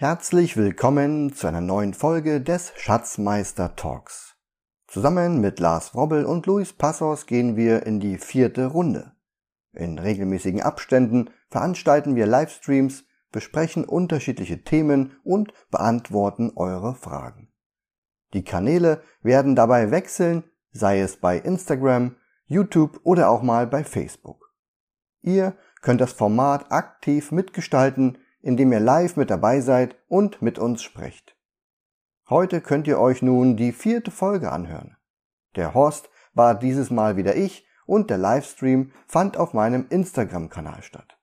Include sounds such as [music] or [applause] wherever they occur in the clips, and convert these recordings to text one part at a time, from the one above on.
Herzlich willkommen zu einer neuen Folge des Schatzmeister Talks. Zusammen mit Lars Wrobbel und Luis Passos gehen wir in die vierte Runde. In regelmäßigen Abständen veranstalten wir Livestreams, besprechen unterschiedliche Themen und beantworten eure Fragen. Die Kanäle werden dabei wechseln, sei es bei Instagram, YouTube oder auch mal bei Facebook. Ihr könnt das Format aktiv mitgestalten, indem ihr live mit dabei seid und mit uns sprecht. Heute könnt ihr euch nun die vierte Folge anhören. Der Host war dieses Mal wieder ich und der Livestream fand auf meinem Instagram-Kanal statt.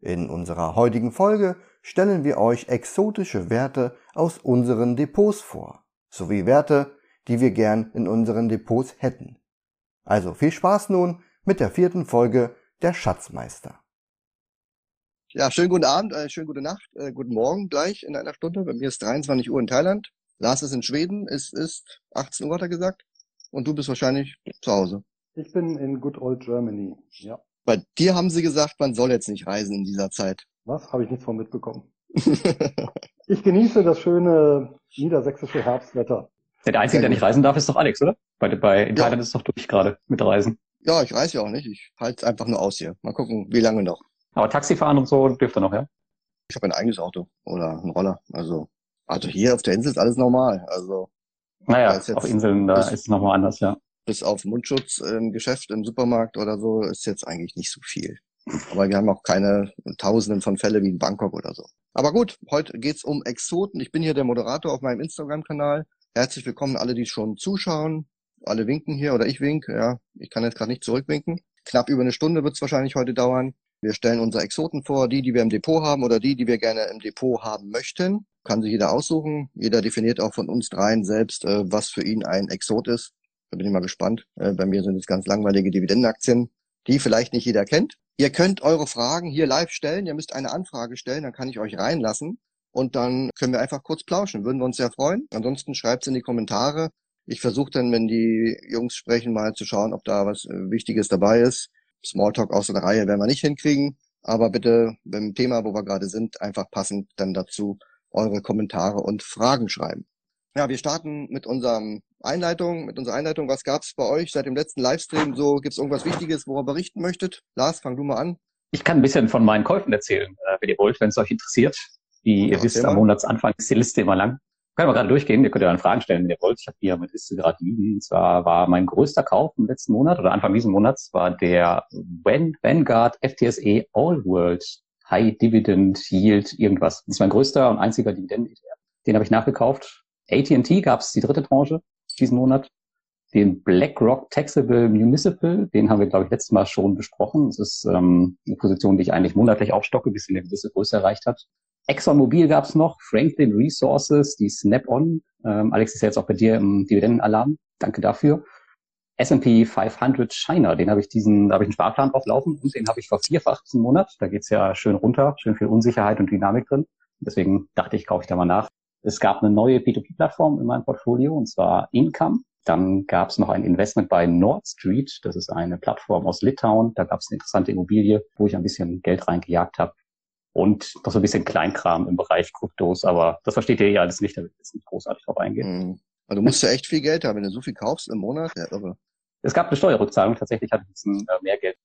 In unserer heutigen Folge stellen wir euch exotische Werte aus unseren Depots vor, sowie Werte, die wir gern in unseren Depots hätten. Also viel Spaß nun mit der vierten Folge der Schatzmeister. Ja, schönen guten Abend, äh, schönen gute Nacht, äh, guten Morgen gleich in einer Stunde. Bei mir ist 23 Uhr in Thailand. Lars ist in Schweden, es ist 18 Uhr, hat er gesagt. Und du bist wahrscheinlich zu Hause. Ich bin in good old Germany, ja. Bei dir haben sie gesagt, man soll jetzt nicht reisen in dieser Zeit. Was? Habe ich nichts von mitbekommen. [laughs] ich genieße das schöne niedersächsische Herbstwetter. Der Einzige, der nicht reisen darf, ist doch Alex, oder? Bei, bei in Thailand ist es doch durch gerade mit Reisen. Ja, ich reise ja auch nicht. Ich halte einfach nur aus hier. Mal gucken, wie lange noch. Aber Taxifahren und so dürfte noch, ja? Ich habe ein eigenes Auto oder einen Roller. Also, also hier auf der Insel ist alles normal. Also naja, auf Inseln, da ist es nochmal anders, ja. Bis auf Mundschutz im Geschäft, im Supermarkt oder so, ist jetzt eigentlich nicht so viel. Aber wir haben auch keine Tausenden von Fälle wie in Bangkok oder so. Aber gut, heute geht's um Exoten. Ich bin hier der Moderator auf meinem Instagram-Kanal. Herzlich willkommen alle, die schon zuschauen. Alle winken hier oder ich wink. Ja, ich kann jetzt gerade nicht zurückwinken. Knapp über eine Stunde wird's wahrscheinlich heute dauern. Wir stellen unsere Exoten vor, die, die wir im Depot haben oder die, die wir gerne im Depot haben möchten. Kann sich jeder aussuchen. Jeder definiert auch von uns dreien selbst, äh, was für ihn ein Exot ist. Da bin ich mal gespannt. Äh, bei mir sind es ganz langweilige Dividendenaktien, die vielleicht nicht jeder kennt. Ihr könnt eure Fragen hier live stellen. Ihr müsst eine Anfrage stellen, dann kann ich euch reinlassen. Und dann können wir einfach kurz plauschen. Würden wir uns sehr freuen. Ansonsten schreibt's in die Kommentare. Ich versuche dann, wenn die Jungs sprechen, mal zu schauen, ob da was äh, Wichtiges dabei ist. Smalltalk aus der Reihe werden wir nicht hinkriegen. Aber bitte beim Thema, wo wir gerade sind, einfach passend dann dazu eure Kommentare und Fragen schreiben. Ja, wir starten mit unserem Einleitung, mit unserer Einleitung. Was gab's bei euch seit dem letzten Livestream? So, gibt's irgendwas Wichtiges, worüber berichten möchtet? Lars, fang du mal an. Ich kann ein bisschen von meinen Käufen erzählen, äh, wenn ihr wollt, wenn es euch interessiert. Wie ihr ja, wisst, am Monatsanfang ist die Liste immer lang. Können wir gerade durchgehen. Ihr könnt ja dann Fragen stellen, wenn ihr wollt. Ich habe hier mit Liste gerade liegen. Und zwar war mein größter Kauf im letzten Monat oder Anfang diesen Monats war der Vanguard FTSE All World High Dividend Yield irgendwas. Das ist mein größter und einziger Dividend. Den habe ich nachgekauft. AT&T gab es die dritte Tranche diesen Monat. Den BlackRock Taxable Municipal, den haben wir, glaube ich, letztes Mal schon besprochen. Das ist ähm, eine Position, die ich eigentlich monatlich aufstocke, bis sie eine gewisse Größe erreicht hat. ExxonMobil gab es noch, Franklin Resources, die Snap-on. Ähm, Alex ist ja jetzt auch bei dir im Dividendenalarm. Danke dafür. S&P 500 China, den habe ich diesen, da habe ich einen Sparplan drauf laufen und den habe ich vervierfacht diesen Monat. Da geht's ja schön runter, schön viel Unsicherheit und Dynamik drin. Deswegen dachte ich, kaufe ich da mal nach. Es gab eine neue P2P-Plattform in meinem Portfolio und zwar Income. Dann gab es noch ein Investment bei Nord Street. Das ist eine Plattform aus Litauen. Da gab es eine interessante Immobilie, wo ich ein bisschen Geld reingejagt habe und noch so ein bisschen Kleinkram im Bereich Kryptos, aber das versteht ihr ja alles nicht, da wird jetzt nicht großartig drauf eingehen. Mhm. Also du musst ja echt viel Geld haben, wenn du so viel kaufst im Monat. Ja, irre. Es gab eine Steuerrückzahlung, tatsächlich hatte ich ein bisschen äh, mehr Geld.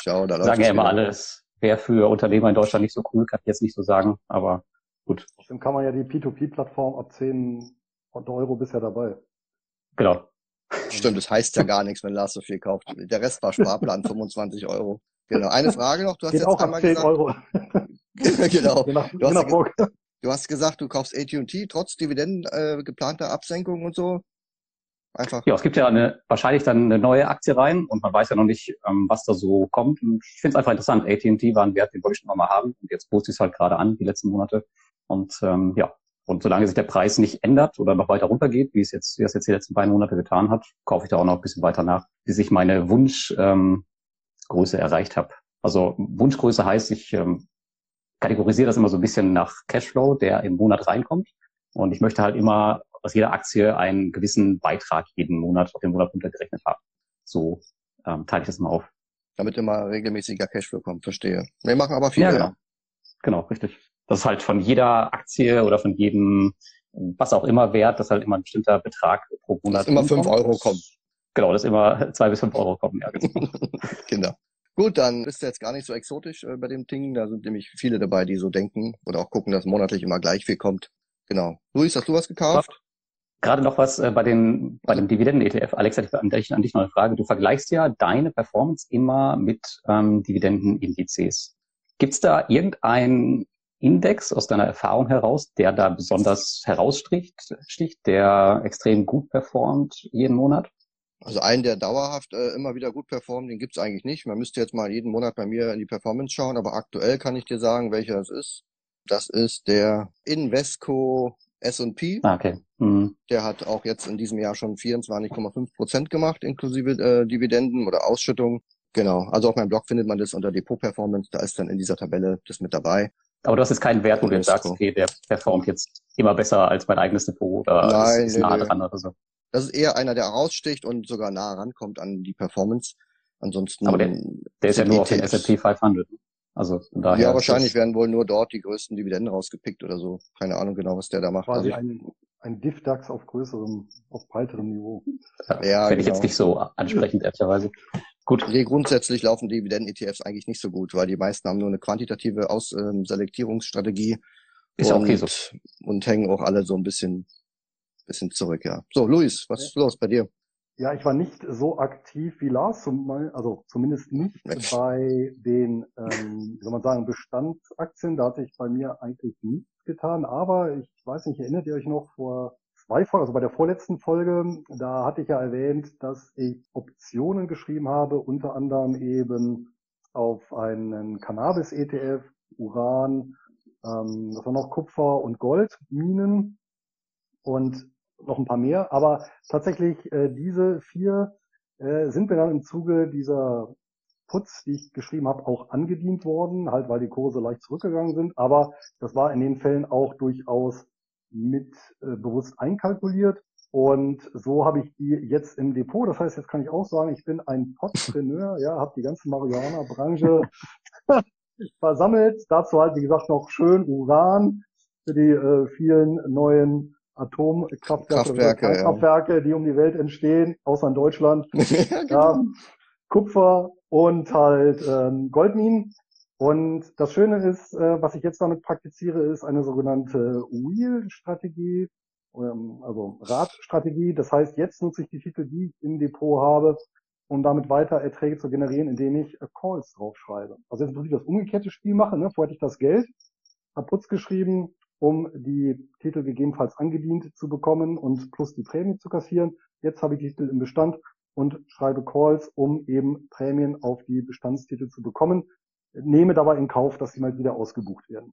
Schau, da Sagen ja immer alles, wäre für Unternehmer in Deutschland nicht so cool, kann ich jetzt nicht so sagen, aber gut. Trotzdem kann man ja die P2P-Plattform ab 10 Euro bisher dabei. Genau. Stimmt, das heißt ja gar nichts, wenn Lars so viel kauft. Der Rest war Sparplan, [laughs] 25 Euro. Genau. Eine Frage noch. Du hast Geht jetzt auch einmal 10 gesagt, Euro. [laughs] genau. [laughs] Nach, du, hast, du, hast, gesagt, du kaufst AT&T trotz Dividenden äh, geplanter Absenkung und so. Einfach. Ja, es gibt ja eine, wahrscheinlich dann eine neue Aktie rein und man weiß ja noch nicht, ähm, was da so kommt. Und ich finde es einfach interessant. AT&T war ein Wert, den wollte ich schon mal haben und jetzt poste ich es halt gerade an, die letzten Monate. Und ähm, ja, und solange sich der Preis nicht ändert oder noch weiter runtergeht, wie es jetzt, wie es jetzt die letzten beiden Monate getan hat, kaufe ich da auch noch ein bisschen weiter nach, bis ich meine Wunschgröße ähm, Größe erreicht habe. Also Wunschgröße heißt, ich ähm, kategorisiere das immer so ein bisschen nach Cashflow, der im Monat reinkommt. Und ich möchte halt immer aus jeder Aktie einen gewissen Beitrag jeden Monat auf den Monat runtergerechnet haben. So ähm, teile ich das mal auf. Damit immer regelmäßiger Cashflow kommt, verstehe. Wir machen aber viel. Ja, genau. Genau, richtig. Das ist halt von jeder Aktie oder von jedem, was auch immer wert, dass halt immer ein bestimmter Betrag pro Monat. Dass immer fünf Euro kommen. Genau, dass immer [laughs] zwei bis fünf Euro kommen, ja, genau. [laughs] genau. Gut, dann bist du jetzt gar nicht so exotisch äh, bei dem Ding. Da sind nämlich viele dabei, die so denken oder auch gucken, dass monatlich immer gleich viel kommt. Genau. Luis, hast du was gekauft? Gerade noch was äh, bei, den, bei dem Dividenden-ETF. Alex, an dich, an dich noch eine Frage. Du vergleichst ja deine Performance immer mit ähm, Dividendenindizes. Gibt es da irgendeinen Index aus deiner Erfahrung heraus, der da besonders heraussticht, sticht, der extrem gut performt jeden Monat? Also einen, der dauerhaft äh, immer wieder gut performt, den gibt's eigentlich nicht. Man müsste jetzt mal jeden Monat bei mir in die Performance schauen, aber aktuell kann ich dir sagen, welcher das ist. Das ist der Invesco S&P. Ah, okay. Mhm. Der hat auch jetzt in diesem Jahr schon 24,5 Prozent gemacht, inklusive äh, Dividenden oder Ausschüttungen. Genau. Also auf meinem Blog findet man das unter Depot Performance. Da ist dann in dieser Tabelle das mit dabei. Aber du hast jetzt keinen Wert, wo du jetzt sagst, okay, der performt jetzt immer besser als mein eigenes Depot oder Nein, ist, ist nah nee. dran oder so. Das ist eher einer, der raussticht und sogar nah rankommt an die Performance. Ansonsten. Aber der, der ist ja nur auf den S&P 500. Also daher. Ja, wahrscheinlich werden wohl nur dort die größten Dividenden rausgepickt oder so. Keine Ahnung genau, was der da macht. Quasi also, ein, ein DIF-DAX auf größerem, auf breiterem Niveau. Ja, ja Finde genau. ich jetzt genau. nicht so ansprechend, ehrlicherweise. Gut. Nee, grundsätzlich laufen Dividenden-ETFs eigentlich nicht so gut, weil die meisten haben nur eine quantitative Ausselektierungsstrategie. Ähm, ist und, okay so. Und hängen auch alle so ein bisschen, bisschen zurück, ja. So, Luis, was ist los bei dir? Ja, ich war nicht so aktiv wie Lars, also zumindest nicht bei den, ähm, wie soll man sagen, Bestandsaktien. Da hat sich bei mir eigentlich nichts getan. Aber ich weiß nicht, erinnert ihr euch noch vor zwei Folgen, also bei der vorletzten Folge, da hatte ich ja erwähnt, dass ich Optionen geschrieben habe, unter anderem eben auf einen Cannabis-ETF, Uran, ähm, das war noch Kupfer und Goldminen. Und noch ein paar mehr, aber tatsächlich äh, diese vier äh, sind mir dann im Zuge dieser Putz, die ich geschrieben habe, auch angedient worden, halt weil die Kurse leicht zurückgegangen sind. Aber das war in den Fällen auch durchaus mit äh, bewusst einkalkuliert. Und so habe ich die jetzt im Depot. Das heißt, jetzt kann ich auch sagen, ich bin ein Podpreneur, ja, habe die ganze Marihuana-Branche [laughs] versammelt. Dazu halt, wie gesagt, noch schön Uran für die äh, vielen neuen Atomkraftwerke, Kraftwerke, ja. die um die Welt entstehen, außer in Deutschland. [laughs] ja, genau. Kupfer und halt ähm, Goldminen. Und das Schöne ist, äh, was ich jetzt damit praktiziere, ist eine sogenannte Wheel-Strategie, ähm, also Radstrategie. Das heißt, jetzt nutze ich die Titel, die ich im Depot habe, um damit weiter Erträge zu generieren, indem ich äh, Calls draufschreibe. Also jetzt muss ich das umgekehrte Spiel machen. Ne? Vorher hatte ich das Geld, habe Putz geschrieben, um die Titel gegebenenfalls angedient zu bekommen und plus die Prämie zu kassieren. Jetzt habe ich die Titel im Bestand und schreibe Calls, um eben Prämien auf die Bestandstitel zu bekommen. Nehme dabei in Kauf, dass sie mal wieder ausgebucht werden.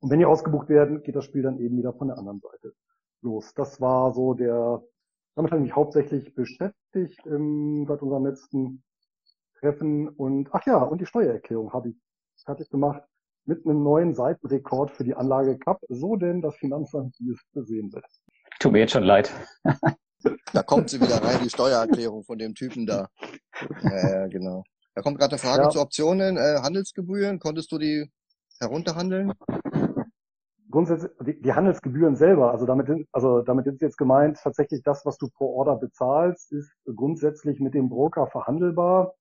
Und wenn die ausgebucht werden, geht das Spiel dann eben wieder von der anderen Seite los. Das war so der, damit habe ich mich hauptsächlich beschäftigt ähm, seit unserem letzten Treffen und ach ja, und die Steuererklärung habe ich fertig gemacht mit einem neuen Seitenrekord für die Anlage Cup, so denn das Finanzamt es besehen wird. Tut mir jetzt schon leid. da kommt sie wieder rein, die Steuererklärung von dem Typen da. Ja, ja genau. Da kommt gerade eine Frage ja. zu Optionen, äh, Handelsgebühren. Konntest du die herunterhandeln? Grundsätzlich, die, die Handelsgebühren selber, also damit, also damit ist jetzt gemeint, tatsächlich das, was du pro Order bezahlst, ist grundsätzlich mit dem Broker verhandelbar.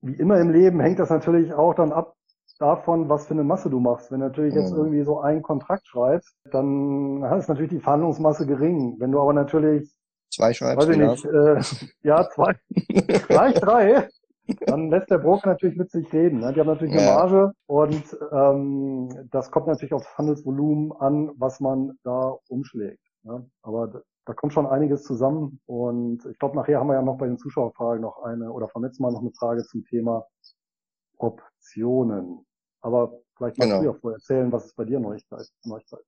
Wie immer im Leben hängt das natürlich auch dann ab davon, was für eine Masse du machst. Wenn du natürlich jetzt mhm. irgendwie so einen Kontrakt schreibst, dann ist natürlich die Verhandlungsmasse gering. Wenn du aber natürlich zwei schreibst, weiß ich nicht, äh, ja, zwei, gleich drei, dann lässt der Broker natürlich mit sich reden. Ne? Die haben natürlich eine Marge und ähm, das kommt natürlich aufs Handelsvolumen an, was man da umschlägt. Ne? Aber da kommt schon einiges zusammen und ich glaube, nachher haben wir ja noch bei den Zuschauerfragen noch eine oder vom letzten Mal noch eine Frage zum Thema Optionen. Aber vielleicht magst genau. du ja vorher erzählen, was ist bei dir Neuigkeit? Neuigkeit?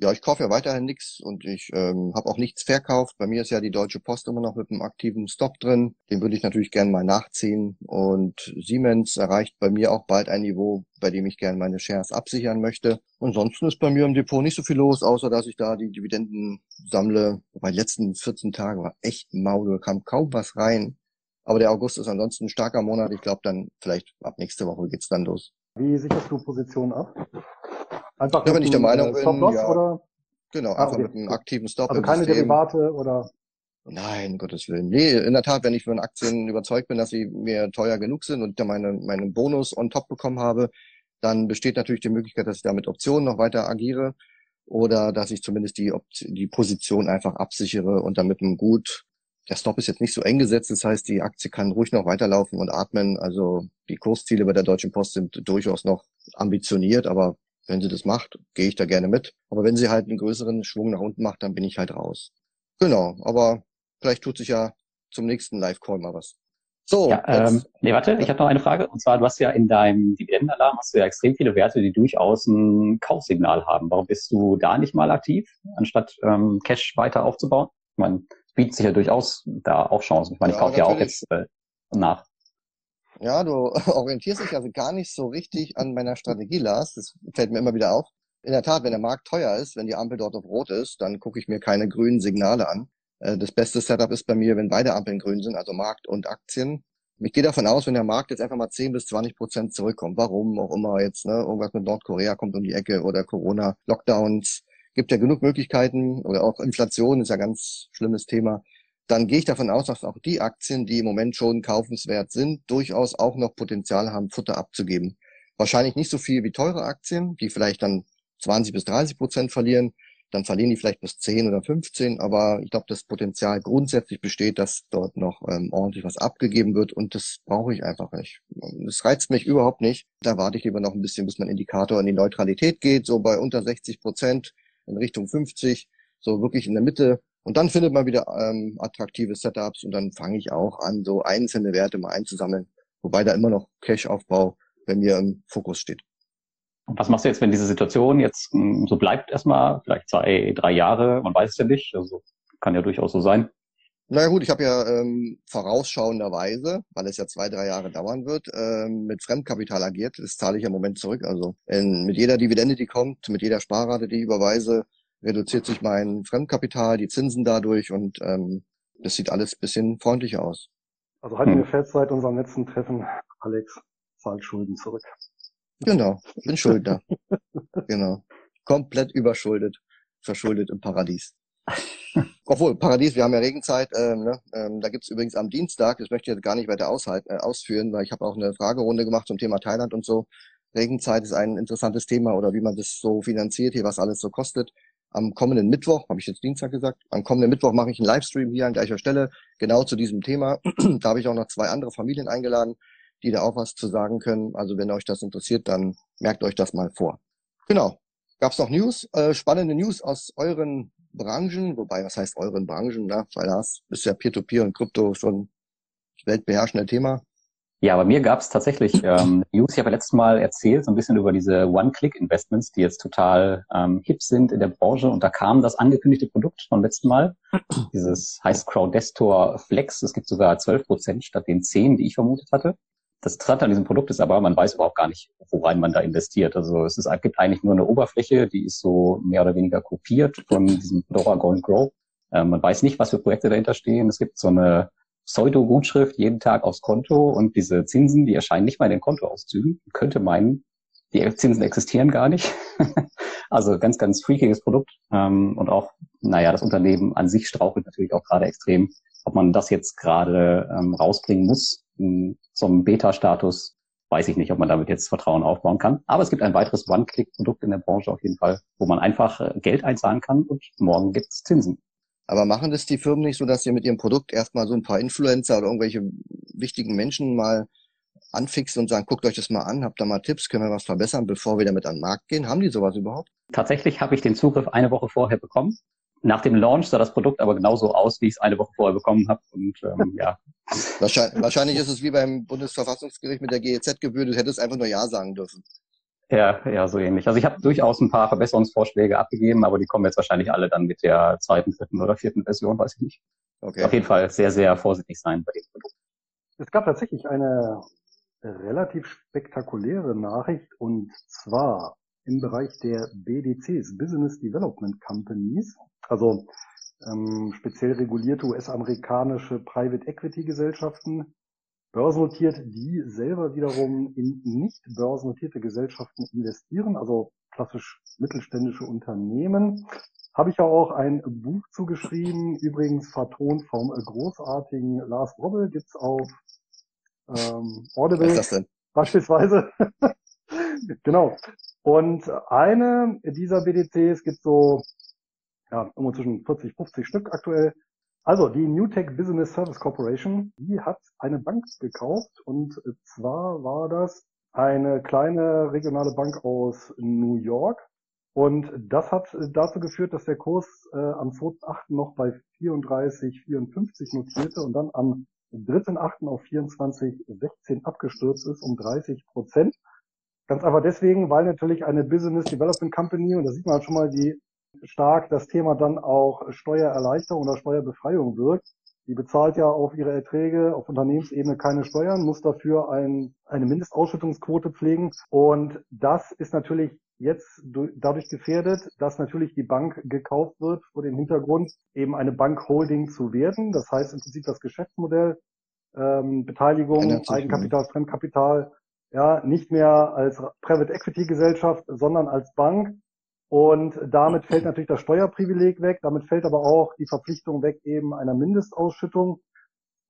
Ja, ich kaufe ja weiterhin nichts und ich ähm, habe auch nichts verkauft. Bei mir ist ja die Deutsche Post immer noch mit einem aktiven Stop drin. Den würde ich natürlich gerne mal nachziehen. Und Siemens erreicht bei mir auch bald ein Niveau, bei dem ich gerne meine Shares absichern möchte. Ansonsten ist bei mir im Depot nicht so viel los, außer dass ich da die Dividenden sammle. Wobei die letzten 14 Tage war echt maul, kam kaum was rein. Aber der August ist ansonsten ein starker Monat. Ich glaube dann vielleicht ab nächste Woche geht's dann los. Wie sicherst du Positionen ab? Einfach ja, wenn ich der Meinung bin, Stop-Loss ja, oder? Genau, ah, einfach okay. mit einem aktiven Stop. Also keine System. Derivate oder? Nein, Gottes Willen. Nee, in der Tat, wenn ich von Aktien überzeugt bin, dass sie mir teuer genug sind und ich meine, meinen Bonus on top bekommen habe, dann besteht natürlich die Möglichkeit, dass ich da mit Optionen noch weiter agiere oder dass ich zumindest die, Option, die Position einfach absichere und damit einem gut, der Stop ist jetzt nicht so eng gesetzt, das heißt, die Aktie kann ruhig noch weiterlaufen und atmen. Also die Kursziele bei der Deutschen Post sind durchaus noch ambitioniert, aber wenn sie das macht, gehe ich da gerne mit. Aber wenn sie halt einen größeren Schwung nach unten macht, dann bin ich halt raus. Genau, aber vielleicht tut sich ja zum nächsten Live-Call mal was. So. Ja, ähm, nee, warte, ich habe noch eine Frage. Und zwar, du hast ja in deinem Dividendenalarm hast du ja extrem viele Werte, die durchaus ein Kaufsignal haben. Warum bist du da nicht mal aktiv, anstatt ähm, Cash weiter aufzubauen? Ich meine, bietet sich ja durchaus da auch Chancen. Ich meine, ich ja, kaufe ja auch jetzt äh, nach. Ja, du [laughs] orientierst dich also gar nicht so richtig an meiner Strategie, Lars. Das fällt mir immer wieder auf. In der Tat, wenn der Markt teuer ist, wenn die Ampel dort auf Rot ist, dann gucke ich mir keine grünen Signale an. Äh, das beste Setup ist bei mir, wenn beide Ampeln grün sind, also Markt und Aktien. Ich gehe davon aus, wenn der Markt jetzt einfach mal 10 bis 20 Prozent zurückkommt, warum auch immer jetzt, ne, irgendwas mit Nordkorea kommt um die Ecke oder Corona, Lockdowns, gibt ja genug Möglichkeiten oder auch Inflation ist ja ganz schlimmes Thema. Dann gehe ich davon aus, dass auch die Aktien, die im Moment schon kaufenswert sind, durchaus auch noch Potenzial haben, Futter abzugeben. Wahrscheinlich nicht so viel wie teure Aktien, die vielleicht dann 20 bis 30 Prozent verlieren, dann verlieren die vielleicht bis 10 oder 15, aber ich glaube, das Potenzial grundsätzlich besteht, dass dort noch ähm, ordentlich was abgegeben wird und das brauche ich einfach nicht. Das reizt mich überhaupt nicht. Da warte ich lieber noch ein bisschen, bis mein Indikator in die Neutralität geht, so bei unter 60 Prozent in Richtung 50, so wirklich in der Mitte. Und dann findet man wieder ähm, attraktive Setups und dann fange ich auch an, so einzelne Werte mal einzusammeln, wobei da immer noch Cash-Aufbau bei mir im Fokus steht. Und was machst du jetzt, wenn diese Situation jetzt hm, so bleibt erstmal, vielleicht zwei, drei Jahre, man weiß es ja nicht, also kann ja durchaus so sein. Naja gut, ich habe ja ähm, vorausschauenderweise, weil es ja zwei, drei Jahre dauern wird, ähm, mit Fremdkapital agiert. Das zahle ich ja im Moment zurück. Also in, mit jeder Dividende, die kommt, mit jeder Sparrate, die ich überweise, reduziert sich mein Fremdkapital, die Zinsen dadurch und ähm, das sieht alles bisschen freundlicher aus. Also halten hm. wir fest seit unserem letzten Treffen, Alex zahlt Schulden zurück. Genau, bin Schuldner. [laughs] genau. Komplett überschuldet, verschuldet im Paradies. Obwohl, Paradies, wir haben ja Regenzeit. Ähm, ne? ähm, da gibt's übrigens am Dienstag, das möchte ich jetzt gar nicht weiter aushalten, äh, ausführen, weil ich habe auch eine Fragerunde gemacht zum Thema Thailand und so. Regenzeit ist ein interessantes Thema oder wie man das so finanziert hier, was alles so kostet. Am kommenden Mittwoch, habe ich jetzt Dienstag gesagt, am kommenden Mittwoch mache ich einen Livestream hier an gleicher Stelle, genau zu diesem Thema. [clears throat] da habe ich auch noch zwei andere Familien eingeladen, die da auch was zu sagen können. Also wenn euch das interessiert, dann merkt euch das mal vor. Genau. Gab's noch News? Äh, spannende News aus euren Branchen, wobei, was heißt euren Branchen, ne? weil das ist ja Peer-to-Peer -Peer und Krypto schon weltbeherrschende Thema. Ja, bei mir gab es tatsächlich [clears throat] ähm, News. Ich habe ja letztes Mal erzählt, so ein bisschen über diese One-Click-Investments, die jetzt total ähm, hip sind in der Branche. Und da kam das angekündigte Produkt vom letzten Mal. Dieses heißt Crowdestor Flex. Es gibt sogar 12 Prozent statt den 10, die ich vermutet hatte. Das Interessante an diesem Produkt ist aber, man weiß überhaupt gar nicht, worein man da investiert. Also es ist, gibt eigentlich nur eine Oberfläche, die ist so mehr oder weniger kopiert von diesem Dora Go and Grow. Ähm, man weiß nicht, was für Projekte dahinter stehen. Es gibt so eine Pseudo-Gutschrift jeden Tag aufs Konto und diese Zinsen, die erscheinen nicht mal in den Kontoauszügen. Man könnte meinen, die Zinsen existieren gar nicht. [laughs] also ganz, ganz freakiges Produkt. Ähm, und auch, naja, das Unternehmen an sich strauchelt natürlich auch gerade extrem, ob man das jetzt gerade ähm, rausbringen muss zum Beta-Status. Weiß ich nicht, ob man damit jetzt Vertrauen aufbauen kann. Aber es gibt ein weiteres One-Click-Produkt in der Branche auf jeden Fall, wo man einfach äh, Geld einzahlen kann und morgen gibt's Zinsen. Aber machen das die Firmen nicht so, dass sie mit ihrem Produkt erstmal so ein paar Influencer oder irgendwelche wichtigen Menschen mal anfixen und sagen, guckt euch das mal an, habt da mal Tipps, können wir was verbessern, bevor wir damit an den Markt gehen? Haben die sowas überhaupt? Tatsächlich habe ich den Zugriff eine Woche vorher bekommen. Nach dem Launch sah das Produkt aber genauso aus, wie ich es eine Woche vorher bekommen habe. Und ähm, [laughs] ja. Wahrscheinlich, wahrscheinlich ist es wie beim Bundesverfassungsgericht mit der GEZ-Gebühr, du hättest einfach nur Ja sagen dürfen. Ja, ja, so ähnlich. Also ich habe durchaus ein paar Verbesserungsvorschläge abgegeben, aber die kommen jetzt wahrscheinlich alle dann mit der zweiten, dritten oder vierten Version, weiß ich nicht. Okay. Auf jeden Fall sehr, sehr vorsichtig sein bei dem Produkt. Es gab tatsächlich eine relativ spektakuläre Nachricht und zwar im Bereich der BDCs, Business Development Companies, also ähm, speziell regulierte US-amerikanische Private Equity Gesellschaften, börsennotiert, die selber wiederum in nicht börsennotierte Gesellschaften investieren, also klassisch mittelständische Unternehmen. Habe ich ja auch ein Buch zugeschrieben, übrigens vertont vom großartigen Lars Robbel, gibt's auf ähm, Audible. Was ist das denn? Beispielsweise. [laughs] genau. Und eine dieser BDCs gibt so ja, irgendwo zwischen 40, 50 Stück aktuell. Also die Newtech Business Service Corporation, die hat eine Bank gekauft und zwar war das eine kleine regionale Bank aus New York. Und das hat dazu geführt, dass der Kurs äh, am 2.8. noch bei 34, 54 notierte und dann am 3.8. auf 24, 16 abgestürzt ist um 30 Prozent. Ganz einfach deswegen, weil natürlich eine Business Development Company, und da sieht man halt schon mal, wie stark das Thema dann auch Steuererleichterung oder Steuerbefreiung wirkt. Die bezahlt ja auf ihre Erträge auf Unternehmensebene keine Steuern, muss dafür ein, eine Mindestausschüttungsquote pflegen. Und das ist natürlich jetzt dadurch gefährdet, dass natürlich die Bank gekauft wird vor dem Hintergrund, eben eine Bankholding zu werden. Das heißt im Prinzip das Geschäftsmodell, ähm, Beteiligung, Eigenkapital, Fremdkapital, ja, nicht mehr als Private Equity Gesellschaft, sondern als Bank und damit fällt natürlich das Steuerprivileg weg, damit fällt aber auch die Verpflichtung weg eben einer Mindestausschüttung.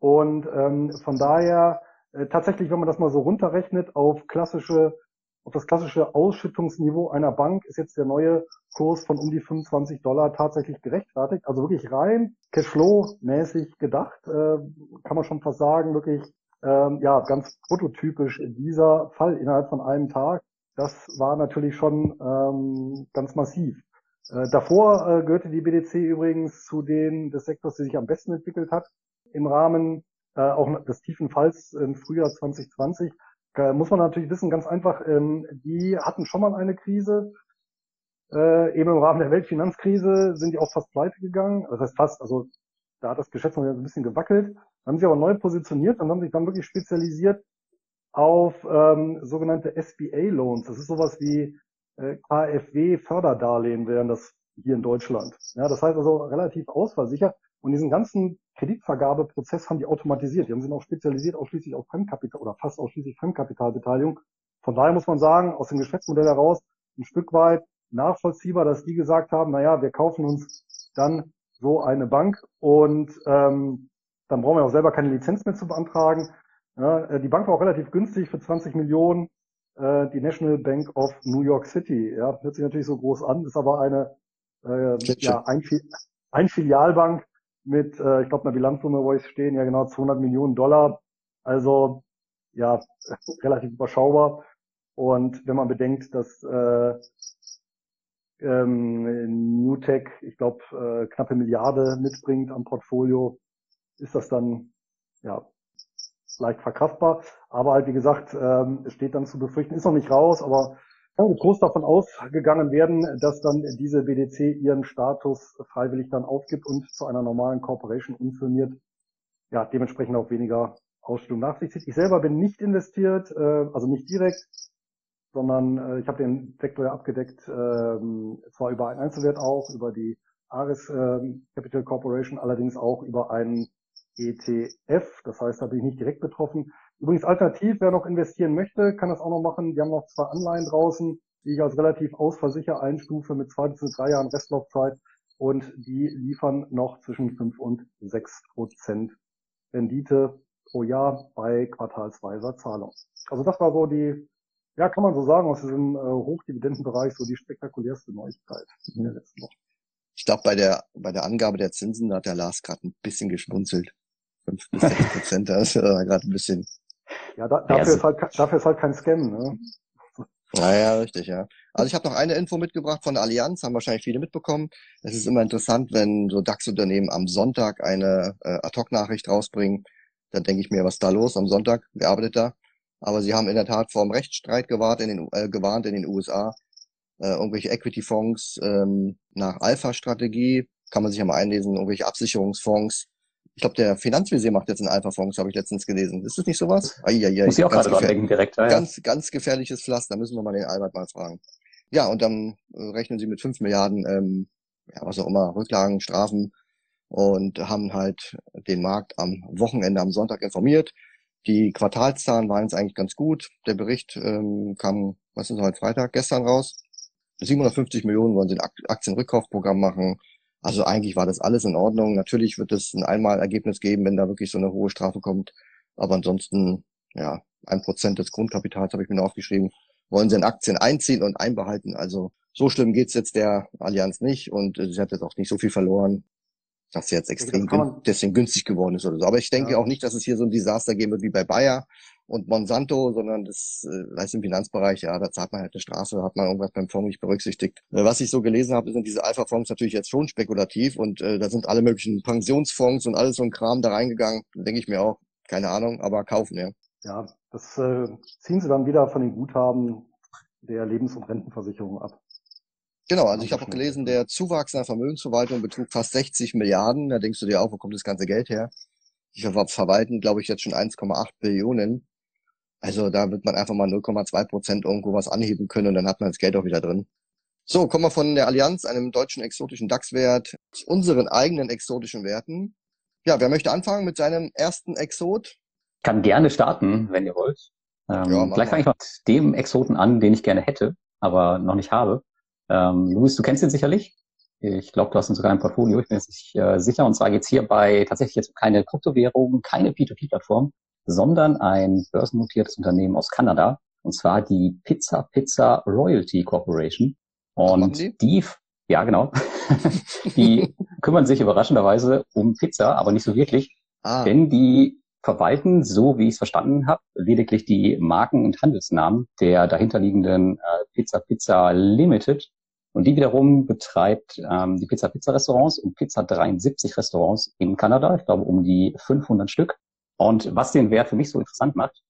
Und ähm, von daher äh, tatsächlich, wenn man das mal so runterrechnet auf klassische, auf das klassische Ausschüttungsniveau einer Bank, ist jetzt der neue Kurs von um die 25 Dollar tatsächlich gerechtfertigt. Also wirklich rein Cashflow-mäßig gedacht, äh, kann man schon fast sagen, wirklich ähm, ja ganz prototypisch dieser Fall innerhalb von einem Tag. Das war natürlich schon ähm, ganz massiv. Äh, davor äh, gehörte die BDC übrigens zu den des Sektors, der sich am besten entwickelt hat. Im Rahmen äh, auch des tiefen Falls im Frühjahr 2020 äh, muss man natürlich wissen, ganz einfach, ähm, die hatten schon mal eine Krise. Äh, eben im Rahmen der Weltfinanzkrise sind die auch fast pleite gegangen. Das heißt fast, also da hat das Geschäftsmodell ein bisschen gewackelt. Haben sich aber neu positioniert und haben sich dann wirklich spezialisiert auf ähm, sogenannte SBA-Loans. Das ist sowas wie äh, KfW-Förderdarlehen wären das hier in Deutschland. Ja, das heißt also relativ ausfallsicher. Und diesen ganzen Kreditvergabeprozess haben die automatisiert. Die haben sich auch spezialisiert ausschließlich auf Fremdkapital oder fast ausschließlich Fremdkapitalbeteiligung. Von daher muss man sagen, aus dem Geschäftsmodell heraus ein Stück weit nachvollziehbar, dass die gesagt haben, naja, wir kaufen uns dann so eine Bank und ähm, dann brauchen wir auch selber keine Lizenz mehr zu beantragen. Ja, äh, die Bank war auch relativ günstig für 20 Millionen. Äh, die National Bank of New York City. Ja, hört sich natürlich so groß an, ist aber eine äh, ja, ein, ein Filialbank mit, äh, ich glaube, einer Bilanzsumme, wo ich stehen, ja genau 200 Millionen Dollar. Also ja, [laughs] relativ überschaubar. Und wenn man bedenkt, dass äh, ähm, Newtech, ich glaube, äh, knappe Milliarde mitbringt am Portfolio, ist das dann ja leicht verkraftbar. Aber halt, wie gesagt, ähm, steht dann zu befürchten, ist noch nicht raus, aber kann groß davon ausgegangen werden, dass dann diese BDC ihren Status freiwillig dann aufgibt und zu einer normalen Corporation umfirmiert. Ja, dementsprechend auch weniger Ausstellung nach sich zieht. Ich selber bin nicht investiert, äh, also nicht direkt, sondern äh, ich habe den Sektor ja abgedeckt, äh, zwar über einen Einzelwert auch, über die Ares äh, Capital Corporation, allerdings auch über einen ETF. Das heißt, da bin ich nicht direkt betroffen. Übrigens alternativ, wer noch investieren möchte, kann das auch noch machen. Wir haben noch zwei Anleihen draußen, die ich als relativ ausversicher einstufe mit zwei bis drei Jahren Restlaufzeit und die liefern noch zwischen fünf und sechs Prozent Rendite pro Jahr bei quartalsweiser Zahlung. Also das war so die, ja, kann man so sagen, aus diesem äh, Hochdividendenbereich so die spektakulärste Neuigkeit in der letzten Woche. Ich glaube, bei der, bei der Angabe der Zinsen hat der Lars gerade ein bisschen geschmunzelt. 5 bis 6 Prozent, da ist er gerade ein bisschen. Ja, da, dafür, ist halt, dafür ist halt kein Scam, ne? Naja, richtig, ja. Also ich habe noch eine Info mitgebracht von der Allianz, haben wahrscheinlich viele mitbekommen. Es ist immer interessant, wenn so DAX-Unternehmen am Sonntag eine äh, Ad-Hoc-Nachricht rausbringen. Dann denke ich mir, was ist da los am Sonntag? Wer arbeitet da? Aber sie haben in der Tat vor einem Rechtsstreit gewarnt in den, äh, gewarnt in den USA. Äh, irgendwelche Equity-Fonds ähm, nach Alpha-Strategie, kann man sich ja mal einlesen, irgendwelche Absicherungsfonds ich glaube, der Finanzvisier macht jetzt einen Alpha-Fonds, habe ich letztens gelesen. Ist das nicht sowas? Eieiei, Muss ich auch gerade dran denken, direkt. Ja, ganz, ganz gefährliches Pflaster, da müssen wir mal den Albert mal fragen. Ja, und dann äh, rechnen sie mit 5 Milliarden, ähm, ja, was auch immer, Rücklagen, Strafen und haben halt den Markt am Wochenende, am Sonntag informiert. Die Quartalszahlen waren jetzt eigentlich ganz gut. Der Bericht ähm, kam, was ist heute Freitag, gestern raus. 750 Millionen wollen sie ein Aktienrückkaufprogramm machen. Also eigentlich war das alles in Ordnung. Natürlich wird es ein Einmalergebnis geben, wenn da wirklich so eine hohe Strafe kommt. Aber ansonsten, ja, ein Prozent des Grundkapitals habe ich mir noch aufgeschrieben, wollen sie in Aktien einziehen und einbehalten. Also so schlimm geht's jetzt der Allianz nicht und äh, sie hat jetzt auch nicht so viel verloren, dass sie jetzt extrem gün deswegen günstig geworden ist oder so. Aber ich denke ja. auch nicht, dass es hier so ein Desaster geben wird wie bei Bayer und Monsanto, sondern das äh, heißt im Finanzbereich, ja, da zahlt man halt eine Straße, hat man irgendwas beim Fonds nicht berücksichtigt. Äh, was ich so gelesen habe, sind diese Alpha-Fonds natürlich jetzt schon spekulativ und äh, da sind alle möglichen Pensionsfonds und alles so ein Kram da reingegangen. Denke ich mir auch, keine Ahnung, aber kaufen, ja. Ja, das äh, ziehen sie dann wieder von den Guthaben der Lebens- und Rentenversicherung ab. Genau, also ich habe auch gelesen, der Zuwachs in der Vermögensverwaltung betrug fast 60 Milliarden. Da denkst du dir auch, wo kommt das ganze Geld her? Die verwalten, glaube ich, jetzt schon 1,8 Billionen. Also da wird man einfach mal 0,2 Prozent irgendwo was anheben können und dann hat man das Geld auch wieder drin. So, kommen wir von der Allianz, einem deutschen exotischen DAX-Wert, zu unseren eigenen exotischen Werten. Ja, wer möchte anfangen mit seinem ersten Exot? Kann gerne starten, wenn ihr wollt. Ähm, ja, vielleicht fange ich mit dem Exoten an, den ich gerne hätte, aber noch nicht habe. Ähm, Luis, du kennst ihn sicherlich. Ich glaube, du hast ihn sogar im Portfolio, ich bin jetzt nicht äh, sicher. Und zwar geht's hierbei tatsächlich jetzt um keine Kryptowährung, keine P2P-Plattform, sondern ein börsennotiertes Unternehmen aus Kanada. Und zwar die Pizza Pizza Royalty Corporation. Und die? die, ja genau, [laughs] die [laughs] kümmern sich überraschenderweise um Pizza, aber nicht so wirklich. Ah. Denn die verwalten, so wie ich es verstanden habe, lediglich die Marken und Handelsnamen der dahinterliegenden äh, Pizza Pizza Limited. Und die wiederum betreibt ähm, die Pizza Pizza Restaurants und Pizza 73 Restaurants in Kanada. Ich glaube um die 500 Stück. Und was den Wert für mich so interessant macht,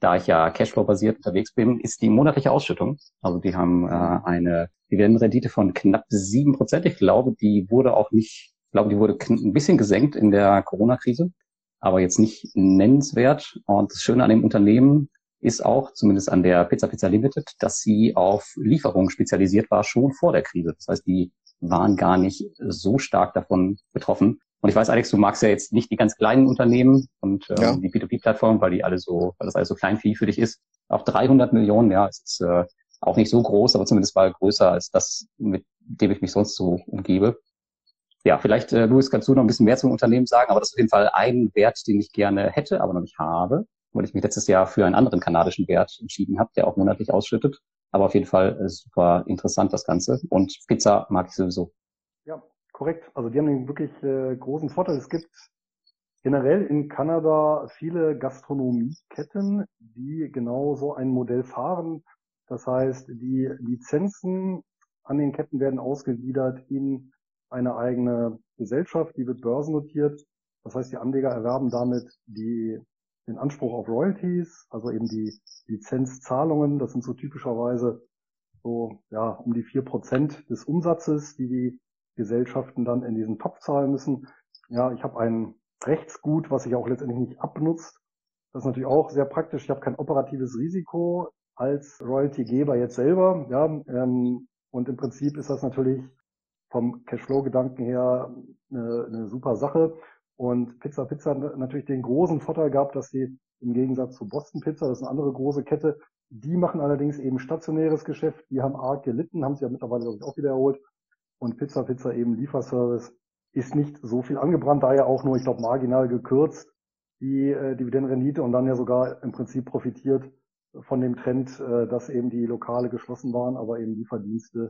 da ich ja Cashflow-basiert unterwegs bin, ist die monatliche Ausschüttung. Also die haben äh, eine Dividendenrendite von knapp sieben Prozent. Ich glaube, die wurde auch nicht, ich glaube, die wurde ein bisschen gesenkt in der Corona-Krise aber jetzt nicht nennenswert. Und das Schöne an dem Unternehmen ist auch, zumindest an der Pizza Pizza Limited, dass sie auf Lieferungen spezialisiert war, schon vor der Krise. Das heißt, die waren gar nicht so stark davon betroffen. Und ich weiß, Alex, du magst ja jetzt nicht die ganz kleinen Unternehmen und ähm, ja. die B2B-Plattform, weil die alle so, weil das alles so kleinvieh für dich ist. Auch 300 Millionen, ja, es ist äh, auch nicht so groß, aber zumindest mal größer als das, mit dem ich mich sonst so umgebe ja, vielleicht, äh, Luis, kannst du noch ein bisschen mehr zum Unternehmen sagen, aber das ist auf jeden Fall ein Wert, den ich gerne hätte, aber noch nicht habe, weil ich mich letztes Jahr für einen anderen kanadischen Wert entschieden habe, der auch monatlich ausschüttet. Aber auf jeden Fall äh, super interessant das Ganze. Und Pizza mag ich sowieso. Korrekt. Also die haben einen wirklich äh, großen Vorteil. Es gibt generell in Kanada viele Gastronomieketten, die genau so ein Modell fahren. Das heißt, die Lizenzen an den Ketten werden ausgegliedert in eine eigene Gesellschaft, die wird börsennotiert. Das heißt, die Anleger erwerben damit die, den Anspruch auf Royalties, also eben die Lizenzzahlungen. Das sind so typischerweise so, ja, um die vier Prozent des Umsatzes, die die Gesellschaften dann in diesen Topf zahlen müssen. Ja, ich habe ein Rechtsgut, was sich auch letztendlich nicht abnutzt. Das ist natürlich auch sehr praktisch. Ich habe kein operatives Risiko als Royaltygeber jetzt selber. Ja, ähm, und im Prinzip ist das natürlich vom Cashflow-Gedanken her eine, eine super Sache. Und Pizza Pizza hat natürlich den großen Vorteil gehabt, dass sie im Gegensatz zu Boston Pizza, das ist eine andere große Kette, die machen allerdings eben stationäres Geschäft. Die haben arg gelitten, haben sie ja mittlerweile auch wieder erholt. Und Pizza Pizza eben Lieferservice ist nicht so viel angebrannt, daher auch nur, ich glaube, marginal gekürzt die äh, Dividendenrendite und dann ja sogar im Prinzip profitiert von dem Trend, äh, dass eben die Lokale geschlossen waren, aber eben Lieferdienste